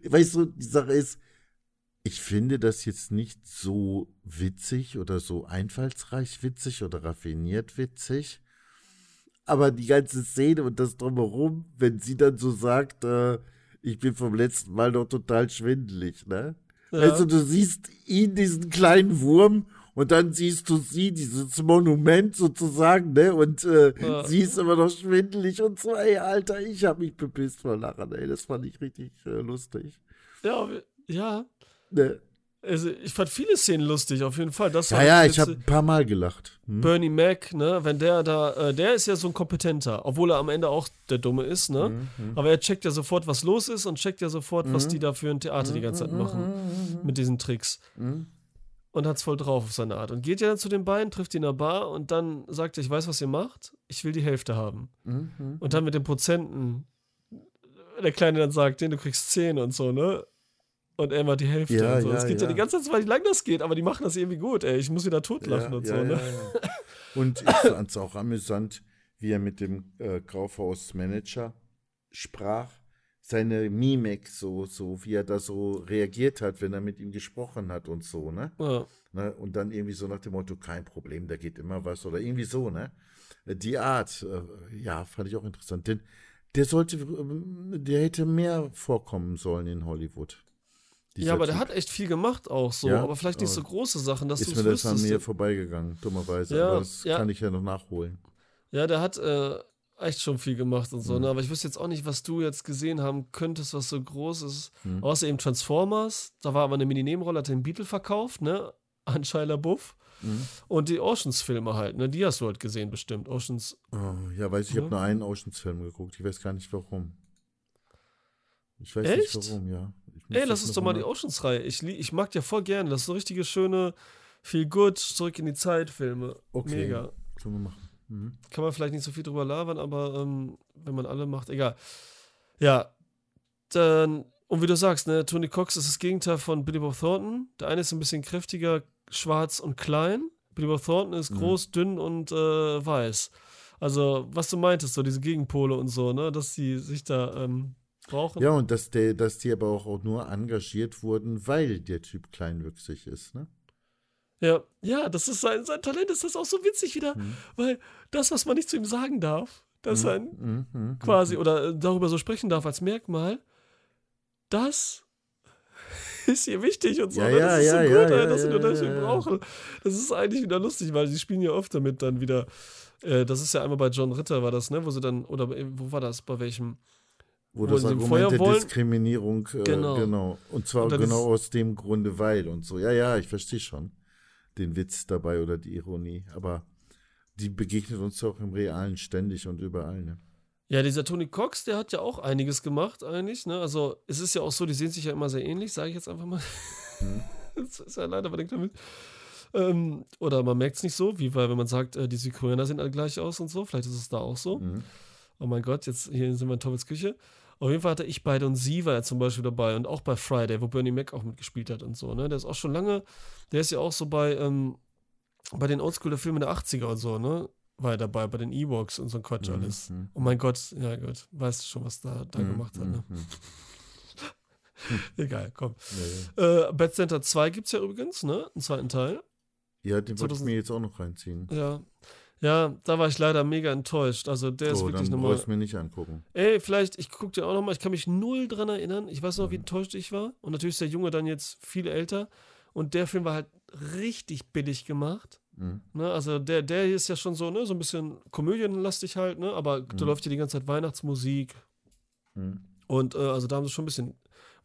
Weißt du, die Sache ist, ich finde das jetzt nicht so witzig oder so einfallsreich witzig oder raffiniert witzig. Aber die ganze Szene und das drumherum, wenn sie dann so sagt, äh, ich bin vom letzten Mal noch total schwindelig, ne? ja. Also du siehst ihn, diesen kleinen Wurm, und dann siehst du sie, dieses Monument sozusagen, ne? Und äh, Ja. sie ist immer noch schwindelig und so, ey, Alter, ich hab mich bepisst vor Lachen, ey. Das fand ich richtig äh, lustig. ja, ja. Ne? Also ich fand viele Szenen lustig, auf jeden Fall. Das Ja, ja, ich habe ein paar Mal gelacht. Hm? Bernie Mac, ne, wenn der da, äh, der ist ja so ein kompetenter, obwohl er am Ende auch der Dumme ist, ne? Mhm. Aber er checkt ja sofort, was los ist und checkt ja sofort, was Mhm. die da für ein Theater die ganze Zeit machen mit diesen Tricks. Mhm. Und hat's voll drauf auf seine Art. Und geht ja dann zu den beiden, trifft die in der Bar und dann sagt er, ich weiß, was ihr macht, ich will die Hälfte haben. Mhm. Und dann mit den Prozenten, der Kleine dann sagt, den du kriegst 10 und so, ne? Und er immer die Hälfte Ja, und so. ja, Es geht ja. ja. die ganze Zeit, wie lang das geht, aber die machen das irgendwie gut, ey. Ich muss wieder totlachen und so, ne? ja. Und ich fand es auch amüsant, wie er mit dem äh, Kaufhausmanager sprach. Seine Mimik, so, so, wie er da so reagiert hat, wenn er mit ihm gesprochen hat und so, ne? Ja. ne? Und dann irgendwie so nach dem Motto, kein Problem, da geht immer was oder irgendwie so, ne? Die Art, äh, ja, fand ich auch interessant. Denn der sollte, ähm, der hätte mehr vorkommen sollen in Hollywood. Ja, aber der Typ. hat echt viel gemacht auch so, Ja, aber vielleicht nicht so große Sachen, dass du Ist es mir das an wüsstest. mir vorbeigegangen, dummerweise. Ja, aber das ja. kann ich ja noch nachholen. Ja, der hat äh, echt schon viel gemacht und so, Mhm. ne? Aber ich wüsste jetzt auch nicht, was du jetzt gesehen haben könntest, was so groß ist. Mhm. Außer eben Transformers, da war aber eine Mini-Nebenrolle, hat den Beetle verkauft, ne? An Shia LaBeouf. Mhm. Und die Oceans-Filme halt, ne? Die hast du halt gesehen, bestimmt. Oceans. Oh, ja, weiß ich, ich habe nur einen Oceans-Film geguckt. Ich weiß gar nicht warum. Ich weiß Echt? nicht warum, ja. Ey, lass uns doch mal die Oceans-Reihe. Ich, ich mag ja voll gerne. Das sind so richtige schöne, viel gut, zurück in die Zeit-Filme. Okay. Mega. Können wir machen. Mhm. Kann man vielleicht nicht so viel drüber labern, aber ähm, wenn man alle macht, egal. Ja, dann, und wie du sagst, ne, Tony Cox ist das Gegenteil von Billy Bob Thornton. Der eine ist ein bisschen kräftiger, schwarz und klein. Billy Bob Thornton ist Mhm. groß, dünn und äh, weiß. Also, was du meintest, so diese Gegenpole und so, ne, dass die sich da ähm, brauchen. Ja, und dass, der, dass die aber auch, nur engagiert wurden, weil der Typ kleinwüchsig ist, ne? Ja, ja, das ist sein, sein Talent, ist das auch so witzig wieder, Mhm. weil das, was man nicht zu ihm sagen darf, dass er ein Mhm, mhm, quasi oder äh, darüber so sprechen darf als Merkmal, das ist hier wichtig und so. Ja, ne? ja, das ist ja, so ja, gut, ja, ey, dass nur das ja, brauchen. Das ist eigentlich wieder lustig, weil sie spielen ja oft damit dann wieder. Äh, das ist ja einmal bei John Ritter war das, ne? Wo sie dann, oder bei- wo war das? Bei welchem? Wo wo das Argument der wollen. Diskriminierung, äh, Genau. genau. Und zwar Und genau aus dem Grunde, weil und so. Ja, ja, ich verstehe schon den Witz dabei oder die Ironie. Aber die begegnet uns auch im Realen ständig und überall, ne? Ja, dieser Tony Cox, der hat ja auch einiges gemacht eigentlich, ne? Also es ist ja auch so, die sehen sich ja immer sehr ähnlich, sage ich jetzt einfach mal. Mhm. das ist ja leider bedingt damit. Ähm, oder man merkt es nicht so, wie weil wenn man sagt, äh, die Südkoreaner sehen alle gleich aus und so, vielleicht ist es da auch so. Mhm. Oh mein Gott, jetzt hier sind wir in Tommels Küche. Auf jeden Fall hatte ich beide und sie war ja zum Beispiel dabei und auch bei Friday, wo Bernie Mac auch mitgespielt hat und so, ne? Der ist auch schon lange, der ist ja auch so bei, ähm, bei den Oldschool-Filmen der 80er und so, ne? War er dabei, bei den Ewoks und so ein Quatsch alles. Mhm. Oh mein Gott, ja gut, weißt du schon, was da, da Mhm, gemacht hat, ne? mhm. Egal, komm. Ja. Äh, Bad Center 2 gibt's ja übrigens, ne? Einen zweiten Teil. Ja, den wollte ich 2000 mir jetzt auch noch reinziehen. Ja. Ja, da war ich leider mega enttäuscht. Also der ist oh, wirklich dann nochmal. du mir nicht angucken. Ey, vielleicht, ich guck dir auch nochmal, ich kann mich null dran erinnern. Ich weiß noch, wie Mhm. enttäuscht ich war. Und natürlich ist der Junge dann jetzt viel älter. Und der Film war halt richtig billig gemacht. Mhm. Ne? Also der, der hier ist ja schon so, ne, so ein bisschen komödienlastig halt, ne? Aber da Mhm. läuft hier die ganze Zeit Weihnachtsmusik. Mhm. Und äh, also da haben sie schon ein bisschen.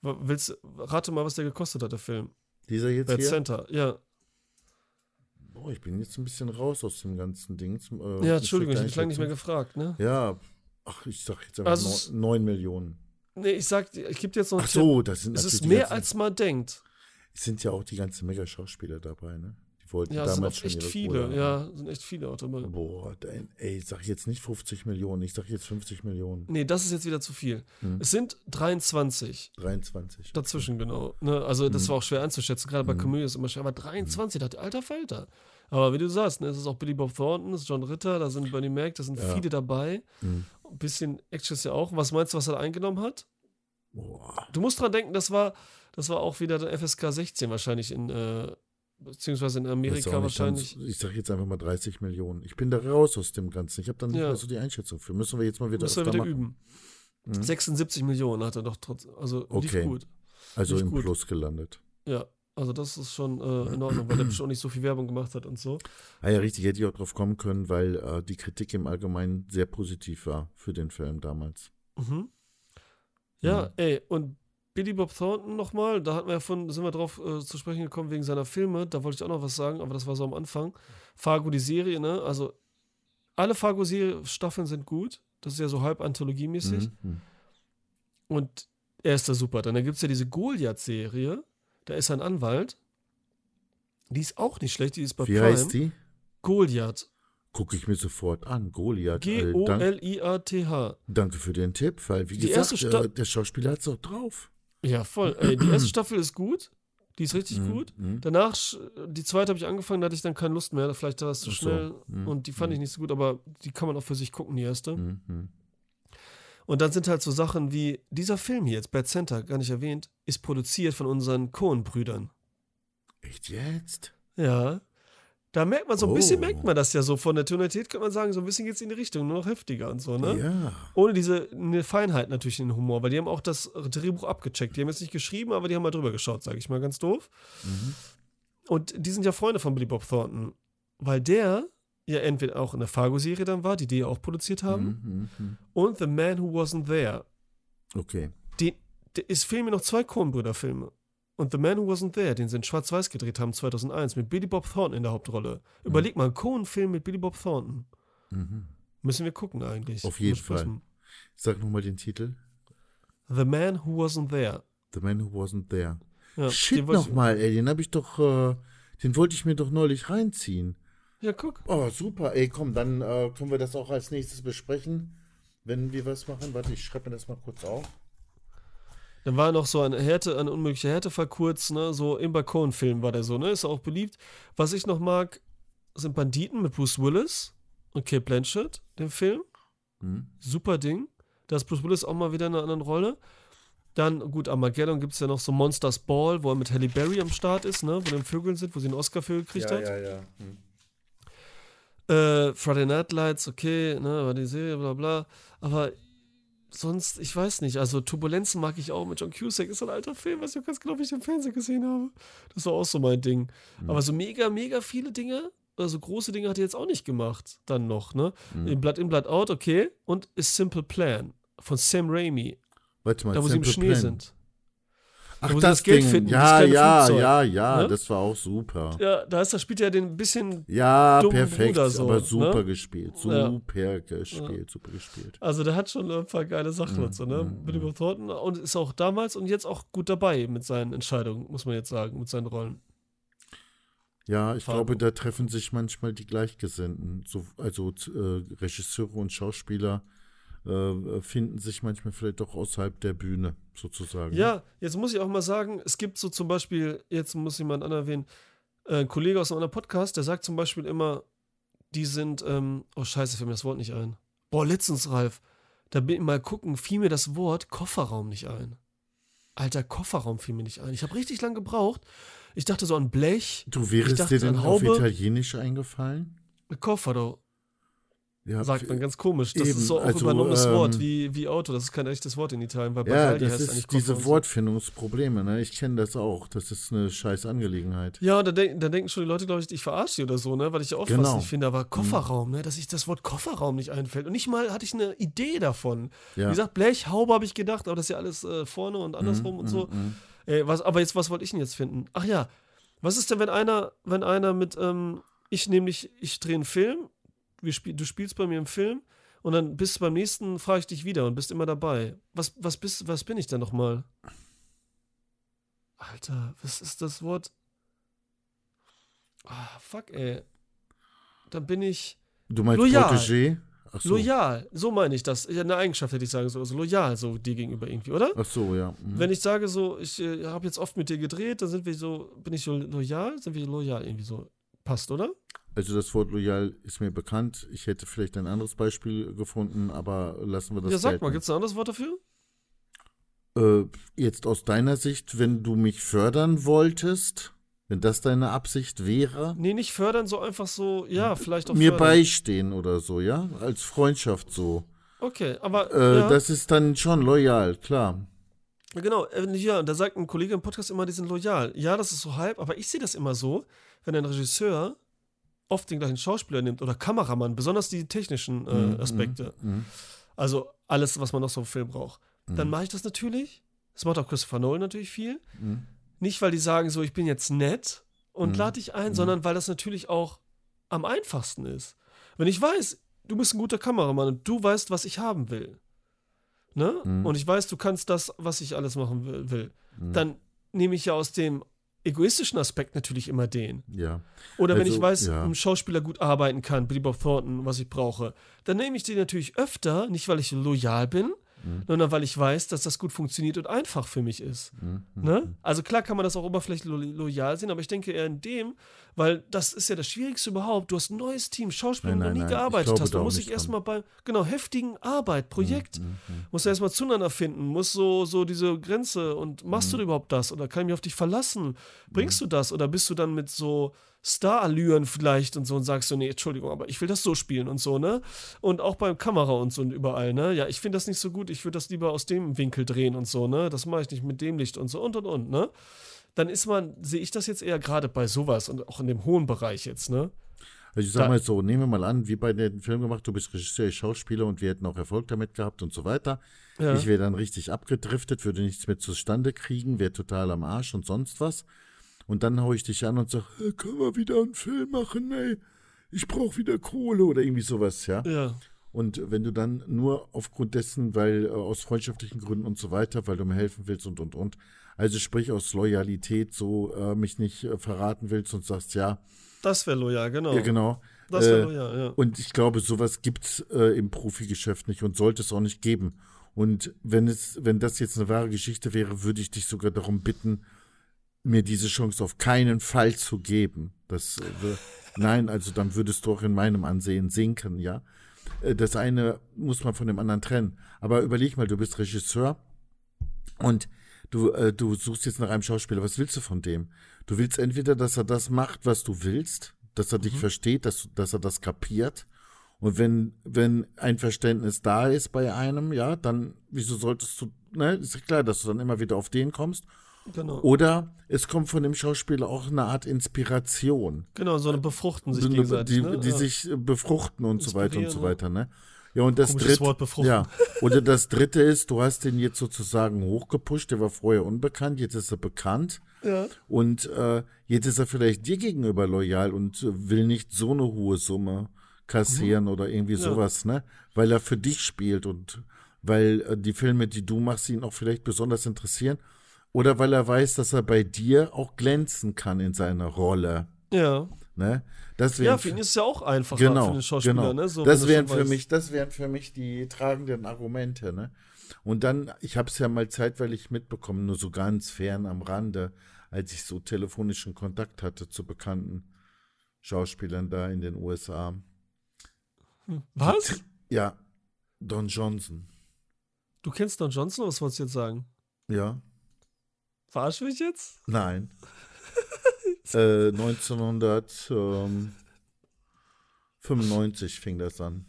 Willst, rate mal, was der gekostet hat, der Film. Dieser jetzt Bad hier? Center, ja. Boah, ich bin jetzt ein bisschen raus aus dem ganzen Ding. Zum, äh, Ja, Entschuldigung, ich habe dich lange nicht mehr gefragt, ne? Ja, ach, ich sag jetzt einfach Also es- neun 9 Millionen. Nee, ich sag, ich gebe jetzt noch einen Ach so, das sind. Es ist mehr, ganzen, als man denkt. Es sind ja auch die ganzen Mega-Schauspieler dabei, ne? Wollten Ja, sind damals schon echt ihre viele. Kohle haben. Ja, sind echt viele auch dabei. Boah, dein, ey, ich sag jetzt nicht 50 Millionen, ich sag jetzt 50 Millionen. Nee, das ist jetzt wieder zu viel. Hm. Es sind 23 23. dazwischen, genau. Ne? Also, das Hm. war auch schwer einzuschätzen. Gerade bei Hm. Komödie ist immer schwer. Aber 23, dachte alter Falter. Aber wie du sagst, ne, es ist auch Billy Bob Thornton, es ist John Ritter, da sind Bernie Mac, da sind Ja. viele dabei. Hm. Ein bisschen Action ist ja auch. Was meinst du, was er eingenommen hat? Boah. Du musst dran denken, das war, das war auch wieder der FSK 16 wahrscheinlich in, äh, beziehungsweise in Amerika wahrscheinlich. Ganz, ich sag jetzt einfach mal 30 Millionen. Ich bin da raus aus dem Ganzen. Ich habe dann nicht Ja. mehr so die Einschätzung für. Müssen wir jetzt mal wieder Müssen wir wieder machen. üben. Mhm. 76 Millionen hat er doch trotz, also lief Okay. gut. Also Nicht im gut. Plus gelandet. Ja, also das ist schon äh, in Ordnung, weil er bestimmt auch nicht so viel Werbung gemacht hat und so. Ah ja, richtig, hätte ich auch drauf kommen können, weil äh, die Kritik im Allgemeinen sehr positiv war für den Film damals. Mhm. Ja, Mhm. ey, und Billy Bob Thornton nochmal, da hatten wir ja von, sind wir drauf äh, zu sprechen gekommen wegen seiner Filme, da wollte ich auch noch was sagen, aber das war so am Anfang. Fargo, die Serie, ne? Also alle Fargo-Staffeln sind gut. Das ist ja so halb anthologiemäßig. Mhm. Und er ist da super. Dann gibt es ja diese Goliath-Serie, da ist ein Anwalt. Die ist auch nicht schlecht, die ist bei Wie Prime. heißt die? Goliath. Gucke ich mir sofort an. Goliath. Äh, G-O-L-I-A-T-H. danke für den Tipp, weil wie Die gesagt, äh, der Schauspieler hat es auch drauf. Ja, voll. Ey, die erste Staffel ist gut. Die ist richtig Mhm, gut. mhm. Danach, die zweite habe ich angefangen, da hatte ich dann keine Lust mehr. Vielleicht war es zu so, schnell. mhm, Und die fand ich nicht so gut, aber die kann man auch für sich gucken, die erste. Mhm, mhm. Und dann sind halt so Sachen wie, dieser Film hier jetzt, Bad Center, gar nicht erwähnt, ist produziert von unseren Cohen-Brüdern. Echt jetzt? Ja. Da merkt man so ein bisschen, Oh. merkt man das ja so. Von der Tonalität könnte man sagen, so ein bisschen geht es in die Richtung, nur noch heftiger und so, ne? Ja. Ohne diese eine Feinheit natürlich in den Humor, weil die haben auch das Drehbuch abgecheckt. Die haben jetzt nicht geschrieben, aber die haben mal drüber geschaut, sage ich mal ganz doof. Und die sind ja Freunde von Billy Bob Thornton, weil der ja entweder auch in der Fargo-Serie dann war, die die ja auch produziert haben, Mhm, mhm. und The Man Who Wasn't There. Okay. Es fehlen mir noch zwei Coen-Brüder-Filme. Und The Man Who Wasn't There, den sie in Schwarz-Weiß gedreht haben 2001 mit Billy Bob Thornton in der Hauptrolle. Überleg mal, ein Coen-Film mit Billy Bob Thornton. Mhm. Müssen wir gucken eigentlich. Auf jeden Besprechen. Sag nochmal den Titel. The Man Who Wasn't There. The Man Who Wasn't There. Ja, Shit nochmal, ey, den habe ich doch, äh, den wollte ich mir doch neulich reinziehen. Ja, guck. Oh, super, ey, komm, dann äh, können wir das auch als nächstes besprechen, wenn wir was machen. Warte, ich schreibe mir das mal kurz auf. Dann war noch so ein Härte, ein unmöglicher Härtefall kurz, ne? So im Balkon-Film war der so, ne? Ist auch beliebt. Was ich noch mag, sind Banditen mit Bruce Willis und Kate Blanchett, den Film. Hm? Super Ding. Da ist Bruce Willis auch mal wieder in einer anderen Rolle. Dann, gut, Armageddon gibt es ja noch so Monsters Ball, wo er mit Halle Berry am Start ist, ne? Wo die Vögeln sind, wo sie einen Oscar für gekriegt hat. ja, ja. Hm. Äh, Friday Night Lights, okay, ne, war die Serie, bla bla. Aber sonst, ich weiß nicht. Also Turbulenzen mag ich auch mit John Cusack. Ist so ein alter Film, was ich auch ganz genau wie ich im Fernsehen gesehen habe. Das war auch so mein Ding. Aber so mega, mega viele Dinge, also große Dinge hat er jetzt auch nicht gemacht. Dann noch, ne? In Blood In, Blood Out, okay. Und A Simple Plan von Sam Raimi. Warte mal, Da, wo sie im Simple Schnee Plan. sind. Ach, sie das das Geld Ding. finden, ja, ja, Flugzeug, ja, ja, ne? das war auch super. Ja, da ist das spielt ja den ein bisschen Ja, dummen perfekt, Bruder so, aber super ne? gespielt, Ja. super gespielt, super gespielt. Also der hat schon ein paar geile Sachen Mhm, und so, ne? mhm, Billy mhm. Bob Thornton und ist auch damals und jetzt auch gut dabei mit seinen Entscheidungen, muss man jetzt sagen, mit seinen Rollen. Ja, ich Fargo. glaube, da treffen sich manchmal die Gleichgesinnten. So, also äh, Regisseure und Schauspieler äh, finden sich manchmal vielleicht doch außerhalb der Bühne, sozusagen. Ja, jetzt muss ich auch mal sagen, es gibt so zum Beispiel, jetzt muss jemand anderen erwähnen, äh, ein Kollege aus einem anderen Podcast, der sagt zum Beispiel immer, die sind, ähm, oh scheiße, fällt mir das Wort nicht ein. Boah, letztens, Ralf, da bin ich mal gucken, fiel mir das Wort Kofferraum nicht ein. Alter, Kofferraum fiel mir nicht ein. Ich habe richtig lang gebraucht. Ich dachte so an Blech, Du wärest dachte dir denn an auf Haube. Italienisch eingefallen? Koffer, doch. Ja, Sagt man ganz komisch. Das Eben, ist so auch also, übernommenes Wort, ähm, wie, wie Auto. Das ist kein echtes Wort in Italien, weil Ja, Bagagli das eigentlich ist Koffer diese. Wortfindungsprobleme, ne? Ich kenne das auch. Das ist eine scheiß Angelegenheit. Ja, da, denk, da denken schon die Leute, glaube ich, ich verarsche die oder so, ne? Weil ich ja auch Genau. fast nicht finde, aber Kofferraum, ne? Dass ich das Wort Kofferraum nicht einfällt. Und nicht mal hatte ich eine Idee davon. Ja. Wie gesagt, Blech, Haube habe ich gedacht, aber das ist ja alles äh, vorne und andersrum und so. Mhm. Äh, was, aber jetzt, was wollte ich denn jetzt finden? Ach ja, was ist denn, wenn einer, wenn einer mit, ähm, ich nämlich, ich drehe einen Film, spiel, du spielst bei mir im Film und dann bist du beim nächsten, frage ich dich wieder und bist immer dabei. Was, was, bist, was bin ich denn nochmal? Alter, was ist das Wort? Ah, fuck, ey. Dann bin ich Du meinst Loyal. Protégé? So. loyal. So meine ich das. Eine Eigenschaft hätte ich sagen so. Also loyal so dir gegenüber irgendwie, oder? Ach so, ja. Mhm. Wenn ich sage so, ich äh, habe jetzt oft mit dir gedreht, dann sind wir so, bin ich so loyal, sind wir loyal irgendwie so. Passt, oder? Also das Wort loyal ist mir bekannt. Ich hätte vielleicht ein anderes Beispiel gefunden, aber lassen wir das ja, sag mal, gelten. gibt es ein anderes Wort dafür? Äh, jetzt aus deiner Sicht, wenn du mich fördern wolltest, wenn das deine Absicht wäre, Nee, nicht fördern, so einfach so, ja, vielleicht auch mir fördern. beistehen oder so, ja? Als Freundschaft so. Okay, aber Äh, ja, Das ist dann schon loyal, klar. genau, äh, ja, da sagt ein Kollege im Podcast immer, die sind loyal. Ja, das ist so halb, aber ich sehe das immer so, wenn ein Regisseur oft den gleichen Schauspieler nimmt oder Kameramann, besonders die technischen äh, Mhm, Aspekte. mhm. Also alles, was man noch so im Film braucht. Dann mache ich das natürlich. Das macht auch Christopher Nolan natürlich viel. Mhm. Nicht, weil die sagen so, ich bin jetzt nett und Mhm. lade dich ein, sondern weil das natürlich auch am einfachsten ist. Wenn ich weiß, du bist ein guter Kameramann und du weißt, was ich haben will. Ne? Mhm. Und ich weiß, du kannst das, was ich alles machen will. Mhm. Dann nehme ich ja aus dem egoistischen Aspekt natürlich immer den. Ja. Oder wenn Also, ich weiß, ja. ein Schauspieler gut arbeiten kann, Billy Bob Thornton, was ich brauche, dann nehme ich den natürlich öfter, nicht weil ich loyal bin, Mhm. sondern weil ich weiß, dass das gut funktioniert und einfach für mich ist. Mhm. Ne? Also klar kann man das auch oberflächlich lo loyal sehen, aber ich denke eher in dem, weil das ist ja das Schwierigste überhaupt. Du hast ein neues Team, Schauspieler, noch nie nein, gearbeitet hast. da Du musst dich erstmal bei, genau, heftigen Arbeit, Projekt, Mhm. musst du erstmal zueinander finden, musst so, so diese Grenze und machst Mhm. du überhaupt das oder kann ich mich auf dich verlassen? Bringst du das oder bist du dann mit so Starallüren vielleicht und so und sagst so, nee, Entschuldigung, aber ich will das so spielen und so, ne? Und auch beim Kamera und so und überall, ne? Ja, ich finde das nicht so gut, ich würde das lieber aus dem Winkel drehen und so, ne? Das mache ich nicht mit dem Licht und so und und und, ne? Dann ist man, sehe ich das jetzt eher gerade bei sowas und auch in dem hohen Bereich jetzt, ne? Also ich sag mal so, nehmen wir mal an, beide hätten einen Film gemacht, du bist Regisseur, ich Schauspieler und wir hätten auch Erfolg damit gehabt und so weiter. Ja. Ich wäre dann richtig abgedriftet, würde nichts mehr zustande kriegen, wäre total am Arsch und sonst was. Und dann haue ich dich an und sage, hey, können wir wieder einen Film machen, ey? Ich brauche wieder Kohle oder irgendwie sowas, ja? Ja. Und wenn du dann nur aufgrund dessen, weil äh, aus freundschaftlichen Gründen und so weiter, weil du mir helfen willst und und und, also sprich aus Loyalität so äh, mich nicht äh, verraten willst und sagst, ja. Das wäre loyal, genau. Ja, genau. Das wäre äh, loyal, ja. Und ich glaube, sowas gibt's äh, im Profigeschäft nicht und sollte es auch nicht geben. Und wenn es, wenn das jetzt eine wahre Geschichte wäre, würde ich dich sogar darum bitten, mir diese Chance auf keinen Fall zu geben. Das, äh, nein, also dann würdest du auch in meinem Ansehen sinken, ja. Äh, das eine muss man von dem anderen trennen. Aber überleg mal, du bist Regisseur und du, äh, du suchst jetzt nach einem Schauspieler. Was willst du von dem? Du willst entweder, dass er das macht, was du willst, dass er mhm. dich versteht, dass, dass er das kapiert. Und wenn, wenn ein Verständnis da ist bei einem, ja, dann, wieso solltest du, ne, ist klar, dass du dann immer wieder auf den kommst. Genau. Oder es kommt von dem Schauspieler auch eine Art Inspiration. Genau, so eine befruchten sich gegenseitig. Die, ne? die ja. sich befruchten und so weiter und so weiter, ne? Ja, und das dritte. Wort befruchten. Ja. Oder das dritte ist, du hast den jetzt sozusagen hochgepusht, der war vorher unbekannt, jetzt ist er bekannt. Ja. Und äh, jetzt ist er vielleicht dir gegenüber loyal und will nicht so eine hohe Summe kassieren mhm. oder irgendwie sowas, ja. ne? Weil er für dich spielt und weil äh, die Filme, die du machst, ihn auch vielleicht besonders interessieren. Oder weil er weiß, dass er bei dir auch glänzen kann in seiner Rolle. Ja. Ne? Das ja, für ihn ist es ja auch einfacher genau, für den Schauspieler. Genau. Ne? So, das wären für mich, das wären für mich die tragenden Argumente. Ne? Und dann, ich habe es ja mal zeitweilig mitbekommen, nur so ganz fern am Rande, als ich so telefonischen Kontakt hatte zu bekannten Schauspielern da in den USA. Hm, was? Ja, Don Johnson. Du kennst Don Johnson, was wolltest du jetzt sagen? Ja. Verarsch mich jetzt? Nein. äh, 1995 fing das an.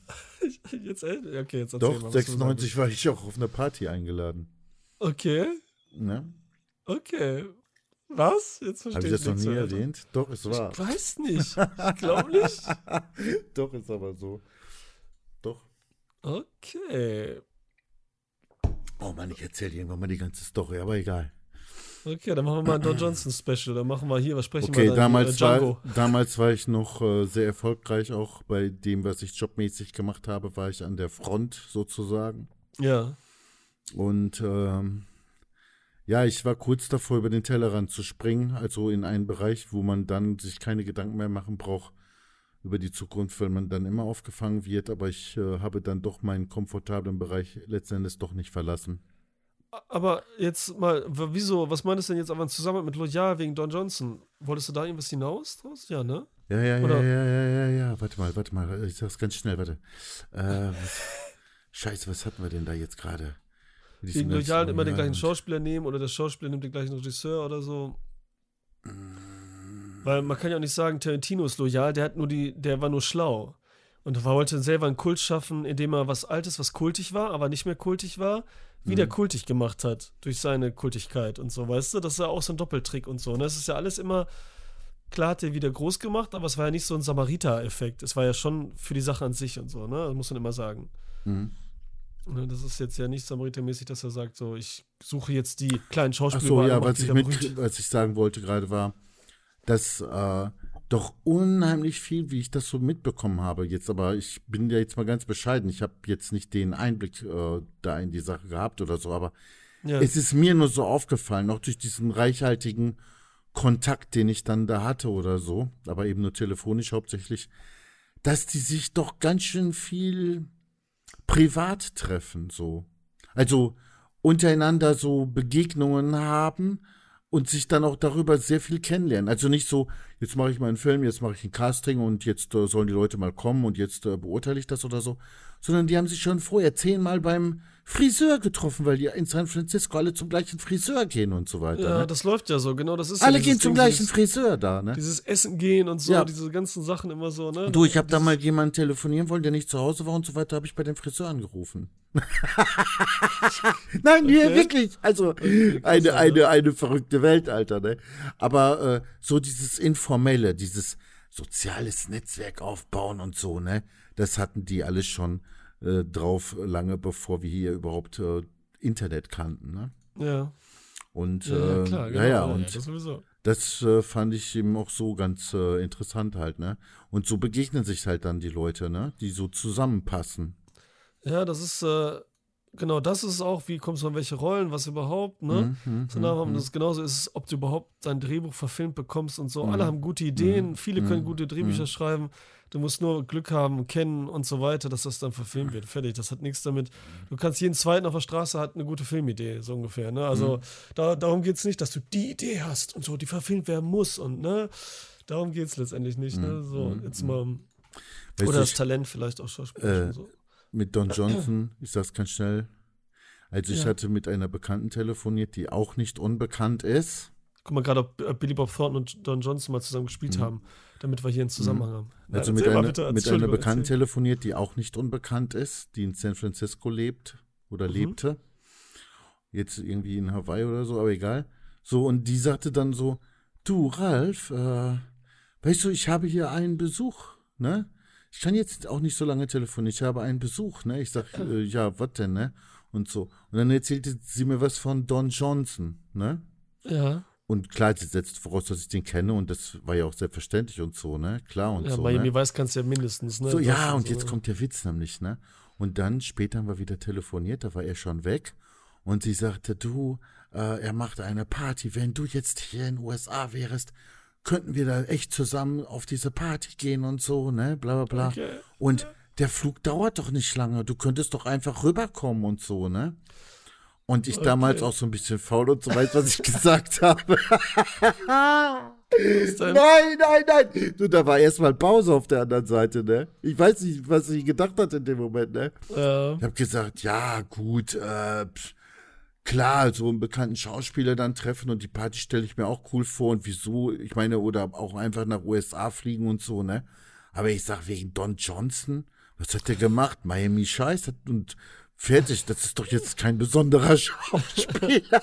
Jetzt, äh, okay, jetzt Doch, mal, 96 war ich auch auf eine Party eingeladen. Okay. Ne? Okay. Was? Jetzt verstehe Habe ich das noch nie erwähnt? Doch, es war. Ich weiß nicht. Ich glaube nicht. Doch, ist aber so. Doch. Okay. Oh Mann, ich erzähle irgendwann mal die ganze Story, aber egal. Okay, dann machen wir mal ein Don Johnson Special. Dann machen wir hier, was sprechen okay, wir dann? Damals, äh, war, damals war ich noch äh, sehr erfolgreich, auch bei dem, was ich jobmäßig gemacht habe, war ich an der Front sozusagen. Ja. Und ähm, ja, ich war kurz davor, über den Tellerrand zu springen, also in einen Bereich, wo man dann sich keine Gedanken mehr machen braucht über die Zukunft, weil man dann immer aufgefangen wird. Aber ich äh, habe dann doch meinen komfortablen Bereich letztendlich doch nicht verlassen. Aber jetzt mal, wieso, was meinst du denn jetzt aber zusammen mit Loyal wegen Don Johnson? Wolltest du da irgendwas hinaus draus? Ja, ne? Ja, ja, ja, ja, ja, ja, ja. Warte mal, warte mal. Ich sag's ganz schnell, warte. Äh, was, Scheiße, was hatten wir denn da jetzt gerade? Wegen Loyal immer den gleichen Schauspieler nehmen oder der Schauspieler nimmt den gleichen Regisseur oder so. Weil man kann ja auch nicht sagen, Tarantino ist loyal, der hat nur die, der war nur schlau. Und er wollte selber einen Kult schaffen, indem er was Altes, was kultig war, aber nicht mehr kultig war, wieder mhm. kultig gemacht hat durch seine Kultigkeit und so, weißt du? Das ist ja auch so ein Doppeltrick und so. Und ne? das ist ja alles immer, klar hat er wieder groß gemacht, aber es war ja nicht so ein Samariter-Effekt. Es war ja schon für die Sache an sich und so, ne? Das muss man immer sagen. Mhm. Ne, das ist jetzt ja nicht Samaritermäßig, dass er sagt, so, ich suche jetzt die kleinen Schauspieler. Ach so, ja, was ich, mit, was ich sagen wollte gerade war, dass äh, doch unheimlich viel, wie ich das so mitbekommen habe. Jetzt aber, ich bin ja jetzt mal ganz bescheiden. Ich habe jetzt nicht den Einblick äh, da in die Sache gehabt oder so, aber ja. es ist mir nur so aufgefallen, auch durch diesen reichhaltigen Kontakt, den ich dann da hatte oder so, aber eben nur telefonisch hauptsächlich, dass die sich doch ganz schön viel privat treffen, so. Also untereinander so Begegnungen haben und sich dann auch darüber sehr viel kennenlernen. Also nicht so, jetzt mache ich mal einen Film, jetzt mache ich ein Casting und jetzt äh, sollen die Leute mal kommen und jetzt äh, beurteile ich das oder so, sondern die haben sich schon vorher zehnmal beim Friseur getroffen, weil die in San Francisco alle zum gleichen Friseur gehen und so weiter. Ja, ne? das läuft ja so, genau. Das ist Alle ja gehen zum Ding, gleichen dieses, Friseur da, ne? Dieses Essen gehen und so, Ja. diese ganzen Sachen immer so, ne? Du, ich habe da mal jemanden telefonieren wollen, der nicht zu Hause war und so weiter, habe ich bei dem Friseur angerufen. Nein, Okay. wirklich. Also eine, eine, eine verrückte Welt, Alter, ne? Aber äh, so dieses Informelle, dieses soziales Netzwerk aufbauen und so, ne? Das hatten die alles schon äh, drauf, lange bevor wir hier überhaupt äh, Internet kannten, ne? Ja, Und ja, ja äh, klar, genau. ja, ja, und das sowieso. das äh, fand ich eben auch so ganz äh, interessant halt, ne? Und so begegnen sich halt dann die Leute, ne? Die so zusammenpassen. Ja, das ist, genau, das ist auch, wie kommst du an welche Rollen, was überhaupt, ne? Mhm, So, mhm, mhm, das ist genauso ist ob du überhaupt dein Drehbuch verfilmt bekommst und so. Alle haben gute Ideen, viele können gute Drehbücher schreiben. Du musst nur Glück haben, kennen und so weiter, dass das dann verfilmt wird. Fertig. Das hat nichts damit. Du kannst jeden zweiten auf der Straße hat eine gute Filmidee, so ungefähr. Ne? Also da, darum geht es nicht, dass du die Idee hast und so, die verfilmt werden muss und ne, darum geht es letztendlich nicht. Ne? So, jetzt mal. Weißt Oder du, das ich, Talent vielleicht auch Schauspieler. äh, so. mit Don Johnson, ich sag's ganz schnell. Also ich Ja. hatte mit einer Bekannten telefoniert, die auch nicht unbekannt ist. Guck mal gerade, ob Billy Bob Thornton und Don Johnson mal zusammen gespielt haben, damit wir hier einen Zusammenhang haben. Also mit einer, bitte, mit einer Bekannten erzähl. telefoniert, die auch nicht unbekannt ist, die in San Francisco lebt oder lebte. Jetzt irgendwie in Hawaii oder so, aber egal. So, und die sagte dann so, du, Ralf, äh, weißt du, ich habe hier einen Besuch, ne? Ich kann jetzt auch nicht so lange telefonieren, ich habe einen Besuch, ne? Ich sag, äh, ja, was denn, ne? Und so. Und dann erzählte sie mir was von Don Johnson, ne? Ja, Und klar, sie setzt voraus, dass ich den kenne und das war ja auch selbstverständlich und so, ne? Klar und ja so. Miami ne? Weiß kannst du ja mindestens, ne? So, ja, und so, jetzt ne? kommt der Witz nämlich, ne? Und dann später haben wir wieder telefoniert, da war er schon weg. Und sie sagte, du, äh, er macht eine Party. Wenn du jetzt hier in den USA wärst, könnten wir da echt zusammen auf diese Party gehen und so, ne? Bla bla bla. Okay. Und der Flug dauert doch nicht lange. Du könntest doch einfach rüberkommen und so, ne? Und ich damals auch so ein bisschen faul und so weiß, was ich gesagt habe. Nein, nein, nein. Du, da war erstmal Pause auf der anderen Seite, ne? Ich weiß nicht, was sie gedacht hat in dem Moment, ne? Ja. Ich habe gesagt, ja, gut, äh, pff, klar, so einen bekannten Schauspieler dann treffen und die Party stelle ich mir auch cool vor und wieso, ich meine, oder auch einfach nach USA fliegen und so, ne? Aber ich sag, wegen Don Johnson, was hat der gemacht? Miami Scheiß hat- und fertig, das ist doch jetzt kein besonderer Schauspieler.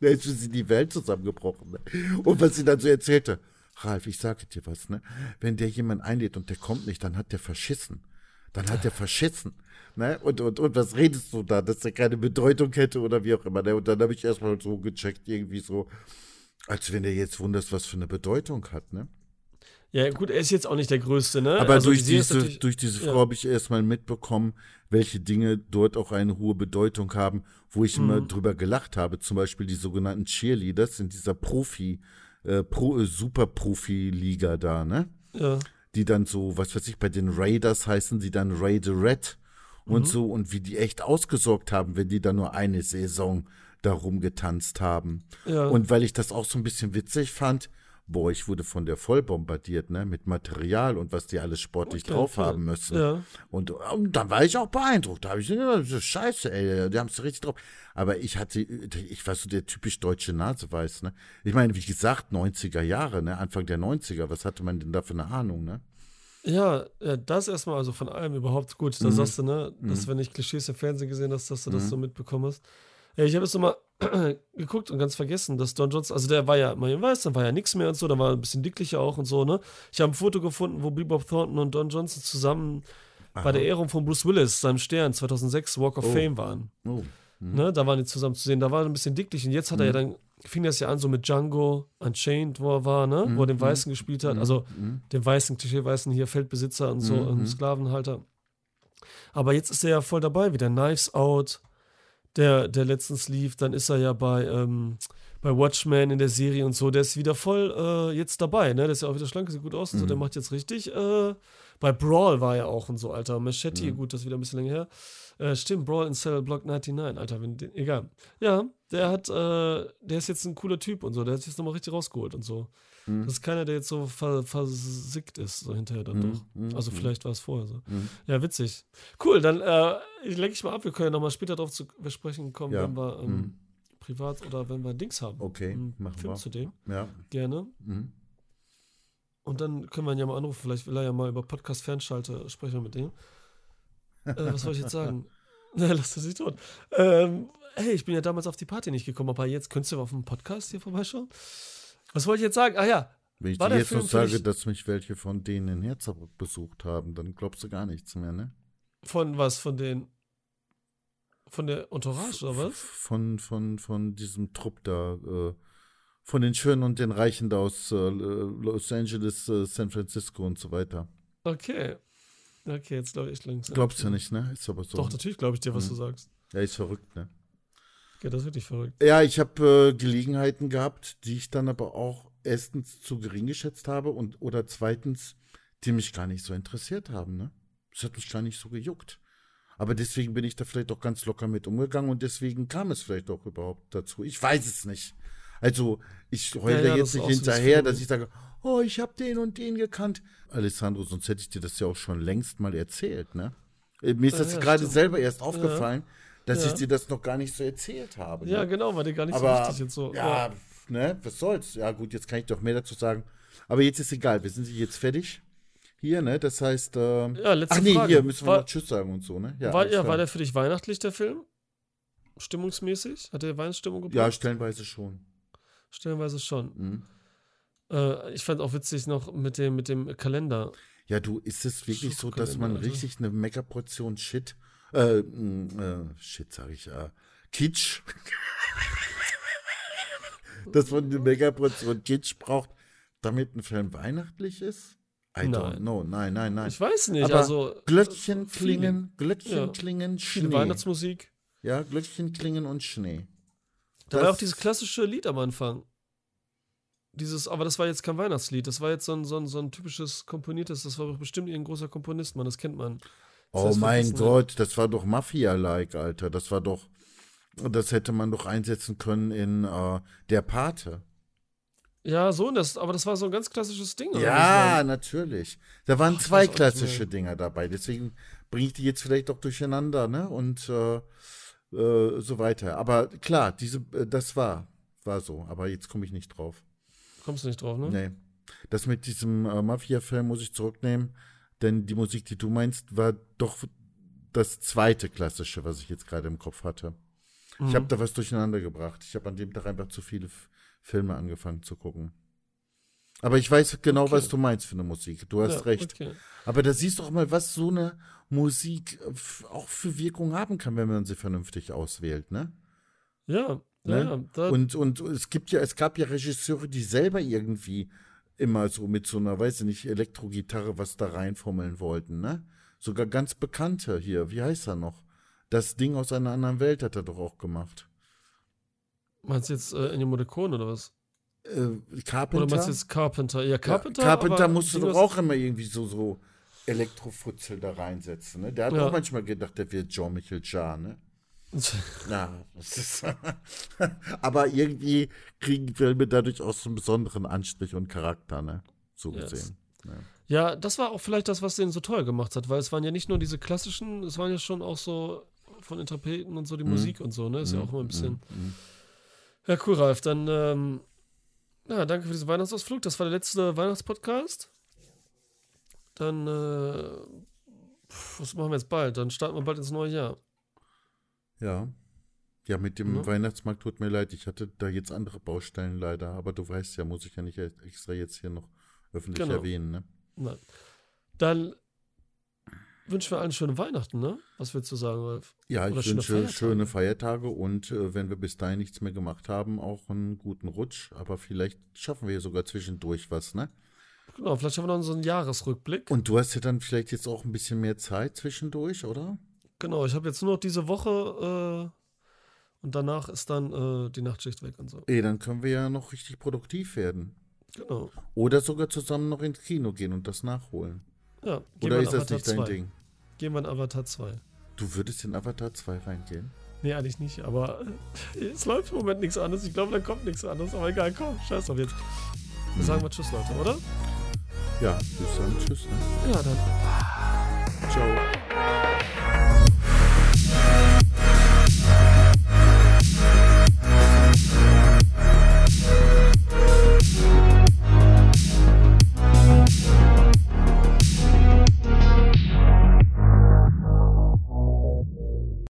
da ist für sie die Welt zusammengebrochen. Ne? Und was sie dann so erzählte, Ralf, ich sage dir was, ne? Wenn der jemand einlädt und der kommt nicht, dann hat der verschissen. Dann hat der verschissen. Ne? Und, und, und was redest du da, dass der keine Bedeutung hätte oder wie auch immer. Ne? Und dann habe ich erstmal so gecheckt, irgendwie so, als wenn der jetzt wundert, was für eine Bedeutung hat, ne? Ja, gut, er ist jetzt auch nicht der Größte, ne? Aber Also durch, die diese, durch diese ja. Frau habe ich erstmal mitbekommen, welche Dinge dort auch eine hohe Bedeutung haben, wo ich Mhm. immer drüber gelacht habe. Zum Beispiel die sogenannten Cheerleaders in dieser Profi, äh, Pro, äh, Super-Profi-Liga da, ne? Ja. Die dann so, was weiß ich, bei den Raiders heißen sie dann Raiderette Mhm. und so und wie die echt ausgesorgt haben, wenn die da nur eine Saison darum getanzt haben. Ja. Und weil ich das auch so ein bisschen witzig fand, boah, ich wurde von der voll bombardiert, ne, mit Material und was die alles sportlich Okay, drauf haben müssen. Ja. Und, und dann war ich auch beeindruckt. Da habe ich gesagt, das ist scheiße, ey, die haben es richtig drauf. Aber ich hatte, ich war so der typisch deutsche Naseweiß, ne. Ich meine, wie gesagt, 90er Jahre, ne, Anfang der 90er, was hatte man denn da für eine Ahnung, ne? Ja, das erstmal, also von allem überhaupt gut. Da Mhm. sagst du, ne, dass wenn ich Klischees im Fernsehen gesehen hast, dass du Mhm. das so mitbekommen hast. Ja, ich habe jetzt nochmal geguckt und ganz vergessen, dass Don Johnson, also der war ja, man weiß, dann war ja nichts mehr und so, da war ein bisschen dicklicher auch und so, ne? Ich habe ein Foto gefunden, wo Bebop Thornton und Don Johnson zusammen bei der Ehrung von Bruce Willis, seinem Stern, 2006 Walk of Oh. Fame waren. Oh. Ne, da waren die zusammen zu sehen. Da war er ein bisschen dicklich und jetzt hat er ja dann, fing das ja an so mit Django Unchained, wo er war, ne? Wo er den Weißen gespielt hat. Also den Weißen, Klischee-Weißen hier, Feldbesitzer und so, Sklavenhalter. Aber jetzt ist er ja voll dabei, wieder Knives Out, der, der letztens lief. Dann ist er ja bei, ähm, bei Watchmen in der Serie und so. Der ist wieder voll äh, jetzt dabei, ne? Der ist ja auch wieder schlank, sieht gut aus und so. Der macht jetzt richtig äh, Bei Brawl war er auch und so, Alter. Machete, Mhm. gut, das ist wieder ein bisschen länger her. Äh, stimmt, Brawl in Cell Block 99, Alter, wenn egal. Ja, der hat, äh, der ist jetzt ein cooler Typ und so, der hat sich jetzt nochmal richtig rausgeholt und so. Mhm. Das ist keiner, der jetzt so ver versickt ist, so hinterher dann Mhm, doch. mhm, Also mhm. vielleicht war es vorher so. Mhm. Ja, witzig. Cool, dann äh, lenke ich mal ab. Wir können ja nochmal später darauf zu besprechen kommen, Ja. wenn wir ähm, privat oder wenn wir Dings haben. Okay, Einen machen Film wir. zu dem, Ja. gerne. Und dann können wir ihn ja mal anrufen. Vielleicht will er ja mal über Podcast-Fernschalte sprechen mit dem. Äh, was soll ich jetzt sagen? Na, lass das nicht tot. Ähm, hey, ich bin ja damals auf die Party nicht gekommen, aber jetzt könntest du auf dem Podcast hier vorbeischauen. Was wollte ich jetzt sagen? Ah ja, Wenn ich dir jetzt Film noch sage, dich- dass mich welche von denen in Herzerbrück besucht haben, dann glaubst du gar nichts mehr, ne? von was? Von den. Von der Entourage oder was? Von, von, von diesem Trupp da, äh, von den Schönen und den Reichen da aus äh, Los Angeles, äh, San Francisco und so weiter. Okay. Okay, jetzt glaube ich langsam. Glaubst du nicht, ne? Ist aber so. Doch, natürlich glaube ich dir, was Mhm. du sagst. Ja, ist verrückt, ne? Ja, das ist wirklich verrückt. Ja, ich habe äh, Gelegenheiten gehabt, die ich dann aber auch erstens zu gering geschätzt habe und oder zweitens, die mich gar nicht so interessiert haben, ne? Das hat mich gar nicht so gejuckt. Aber deswegen bin ich da vielleicht auch ganz locker mit umgegangen und deswegen kam es vielleicht auch überhaupt dazu. Ich weiß es nicht. Also, ich heule Ja, ja, jetzt nicht so hinterher, dass ich sage, oh, ich habe den und den gekannt. Alessandro, sonst hätte ich dir das ja auch schon längst mal erzählt, ne? Äh, Mir ist Ja, das gerade selber erst aufgefallen, dass Ja. ich dir das noch gar nicht so erzählt habe. Ja, ne? genau, war dir gar nicht so Aber wichtig jetzt so. ja, ne, was soll's? Ja, gut, jetzt kann ich doch mehr dazu sagen. Aber jetzt ist egal, wir sind jetzt fertig. Hier, ne? Das heißt, ähm, Ja, letzte ach nee, Frage. hier müssen wir War- noch Tschüss sagen und so, ne? Ja, war, ja, war der für dich weihnachtlich, der Film? Stimmungsmäßig? Hat der Weihnachtsstimmung gebracht? ja, stellenweise schon. Stellenweise schon. Mhm. Äh, ich fand auch witzig noch mit dem, mit dem Kalender. Ja, du, ist es wirklich so, dass man also. richtig eine Megaportion Shit, äh, äh Shit sag ich, äh, Kitsch, dass man eine Megaportion Kitsch braucht, damit ein Film weihnachtlich ist? I don't Nein. know, nein, nein, nein. Ich weiß nicht, Aber also. Glöckchen Feeling. klingen, Glöckchen Ja. klingen, Schnee. Weihnachtsmusik. Ja, Glöckchen klingen und Schnee. Da war Das- auch dieses klassische Lied am Anfang. Dieses, aber das war jetzt kein Weihnachtslied, das war jetzt so ein, so ein, so ein typisches komponiertes, das war doch bestimmt irgendein großer Komponist, man, das kennt man. Das Oh mein vergessen, Gott, das war doch Mafia-like, Alter. Das war doch, das hätte man doch einsetzen können in äh, Der Pate. Ja, so, das, aber das war so ein ganz klassisches Ding. oder Ja, natürlich. Da waren Ach, zwei klassische. Dinger dabei. Deswegen bringe ich die jetzt vielleicht auch durcheinander, ne? Und äh, äh, so weiter. Aber klar, diese, äh, das war, war so. Aber jetzt komme ich nicht drauf. Kommst du nicht drauf, ne? Nee. Das mit diesem äh, Mafia-Film muss ich zurücknehmen, denn die Musik, die du meinst, war doch das zweite klassische, was ich jetzt gerade im Kopf hatte. Ich Mhm. habe da was durcheinander gebracht. Ich habe an dem Tag einfach zu viele F Filme angefangen zu gucken. Aber ich weiß genau, Okay. was du meinst für eine Musik. Du hast Ja, recht. Okay. Aber da siehst du auch mal, was so eine Musik äh, auch für Wirkung haben kann, wenn man sie vernünftig auswählt, ne? Ja, Ne? ja, Und, und es gibt ja, es gab ja Regisseure, die selber irgendwie immer so mit so einer, weiß ich nicht, Elektrogitarre was da reinfummeln wollten, ne? Sogar ganz bekannte hier, wie heißt er noch? Das Ding aus einer anderen Welt hat er doch auch gemacht. meinst du jetzt äh, Ennio Morricone oder was? Äh, Carpenter? Oder meinst du jetzt Carpenter? Ja, Carpenter. ja, Carpenter musste doch auch immer irgendwie so, so Elektrofutzel da reinsetzen, ne? Der hat Ja. auch manchmal gedacht, der wird Jean-Michel Jarre, ne? Ja, ist aber irgendwie kriegen Filme dadurch auch so einen besonderen Anstrich und Charakter, ne? So Yes. gesehen. Ja. Ja, das war auch vielleicht das, was den so teuer gemacht hat, weil es waren ja nicht nur diese klassischen, es waren ja schon auch so von Interpreten und so die Musik und so, ne? Ist ja auch immer ein bisschen. Mhm. Ja, cool, Ralf. Dann, ähm, ja, danke für diesen Weihnachtsausflug. Das war der letzte Weihnachtspodcast. Dann, äh, was machen wir jetzt bald? Dann starten wir bald ins neue Jahr. Ja. Ja, mit dem Ne? Weihnachtsmarkt tut mir leid. Ich hatte da jetzt andere Baustellen leider, aber du weißt ja, muss ich ja nicht extra jetzt hier noch öffentlich Genau. erwähnen, ne? Nein. Dann wünschen wir allen schöne Weihnachten, ne? Was willst du sagen, Ralf? Ja, Oder ich schöne wünsche Feiertage. schöne Feiertage und äh, wenn wir bis dahin nichts mehr gemacht haben, auch einen guten Rutsch. Aber vielleicht schaffen wir ja sogar zwischendurch was, ne? Genau, vielleicht haben wir noch so einen Jahresrückblick. Und du hast ja dann vielleicht jetzt auch ein bisschen mehr Zeit zwischendurch, oder? Genau, ich habe jetzt nur noch diese Woche äh, und danach ist dann äh, die Nachtschicht weg und so. Ey, dann können wir ja noch richtig produktiv werden. Genau. Oder sogar zusammen noch ins Kino gehen und das nachholen. Ja, gehen Oder wir ist das Avatar nicht dein 2. Ding? Gehen wir in Avatar 2. Du würdest in Avatar 2 reingehen? Nee, eigentlich nicht, aber äh, es läuft im Moment nichts anderes. Ich glaube, da kommt nichts anderes. Aber egal, komm, scheiß drauf jetzt. Hm. Sagen wir Tschüss, Leute, oder? Ja, würde sagen Tschüss. Ne? Ja, dann.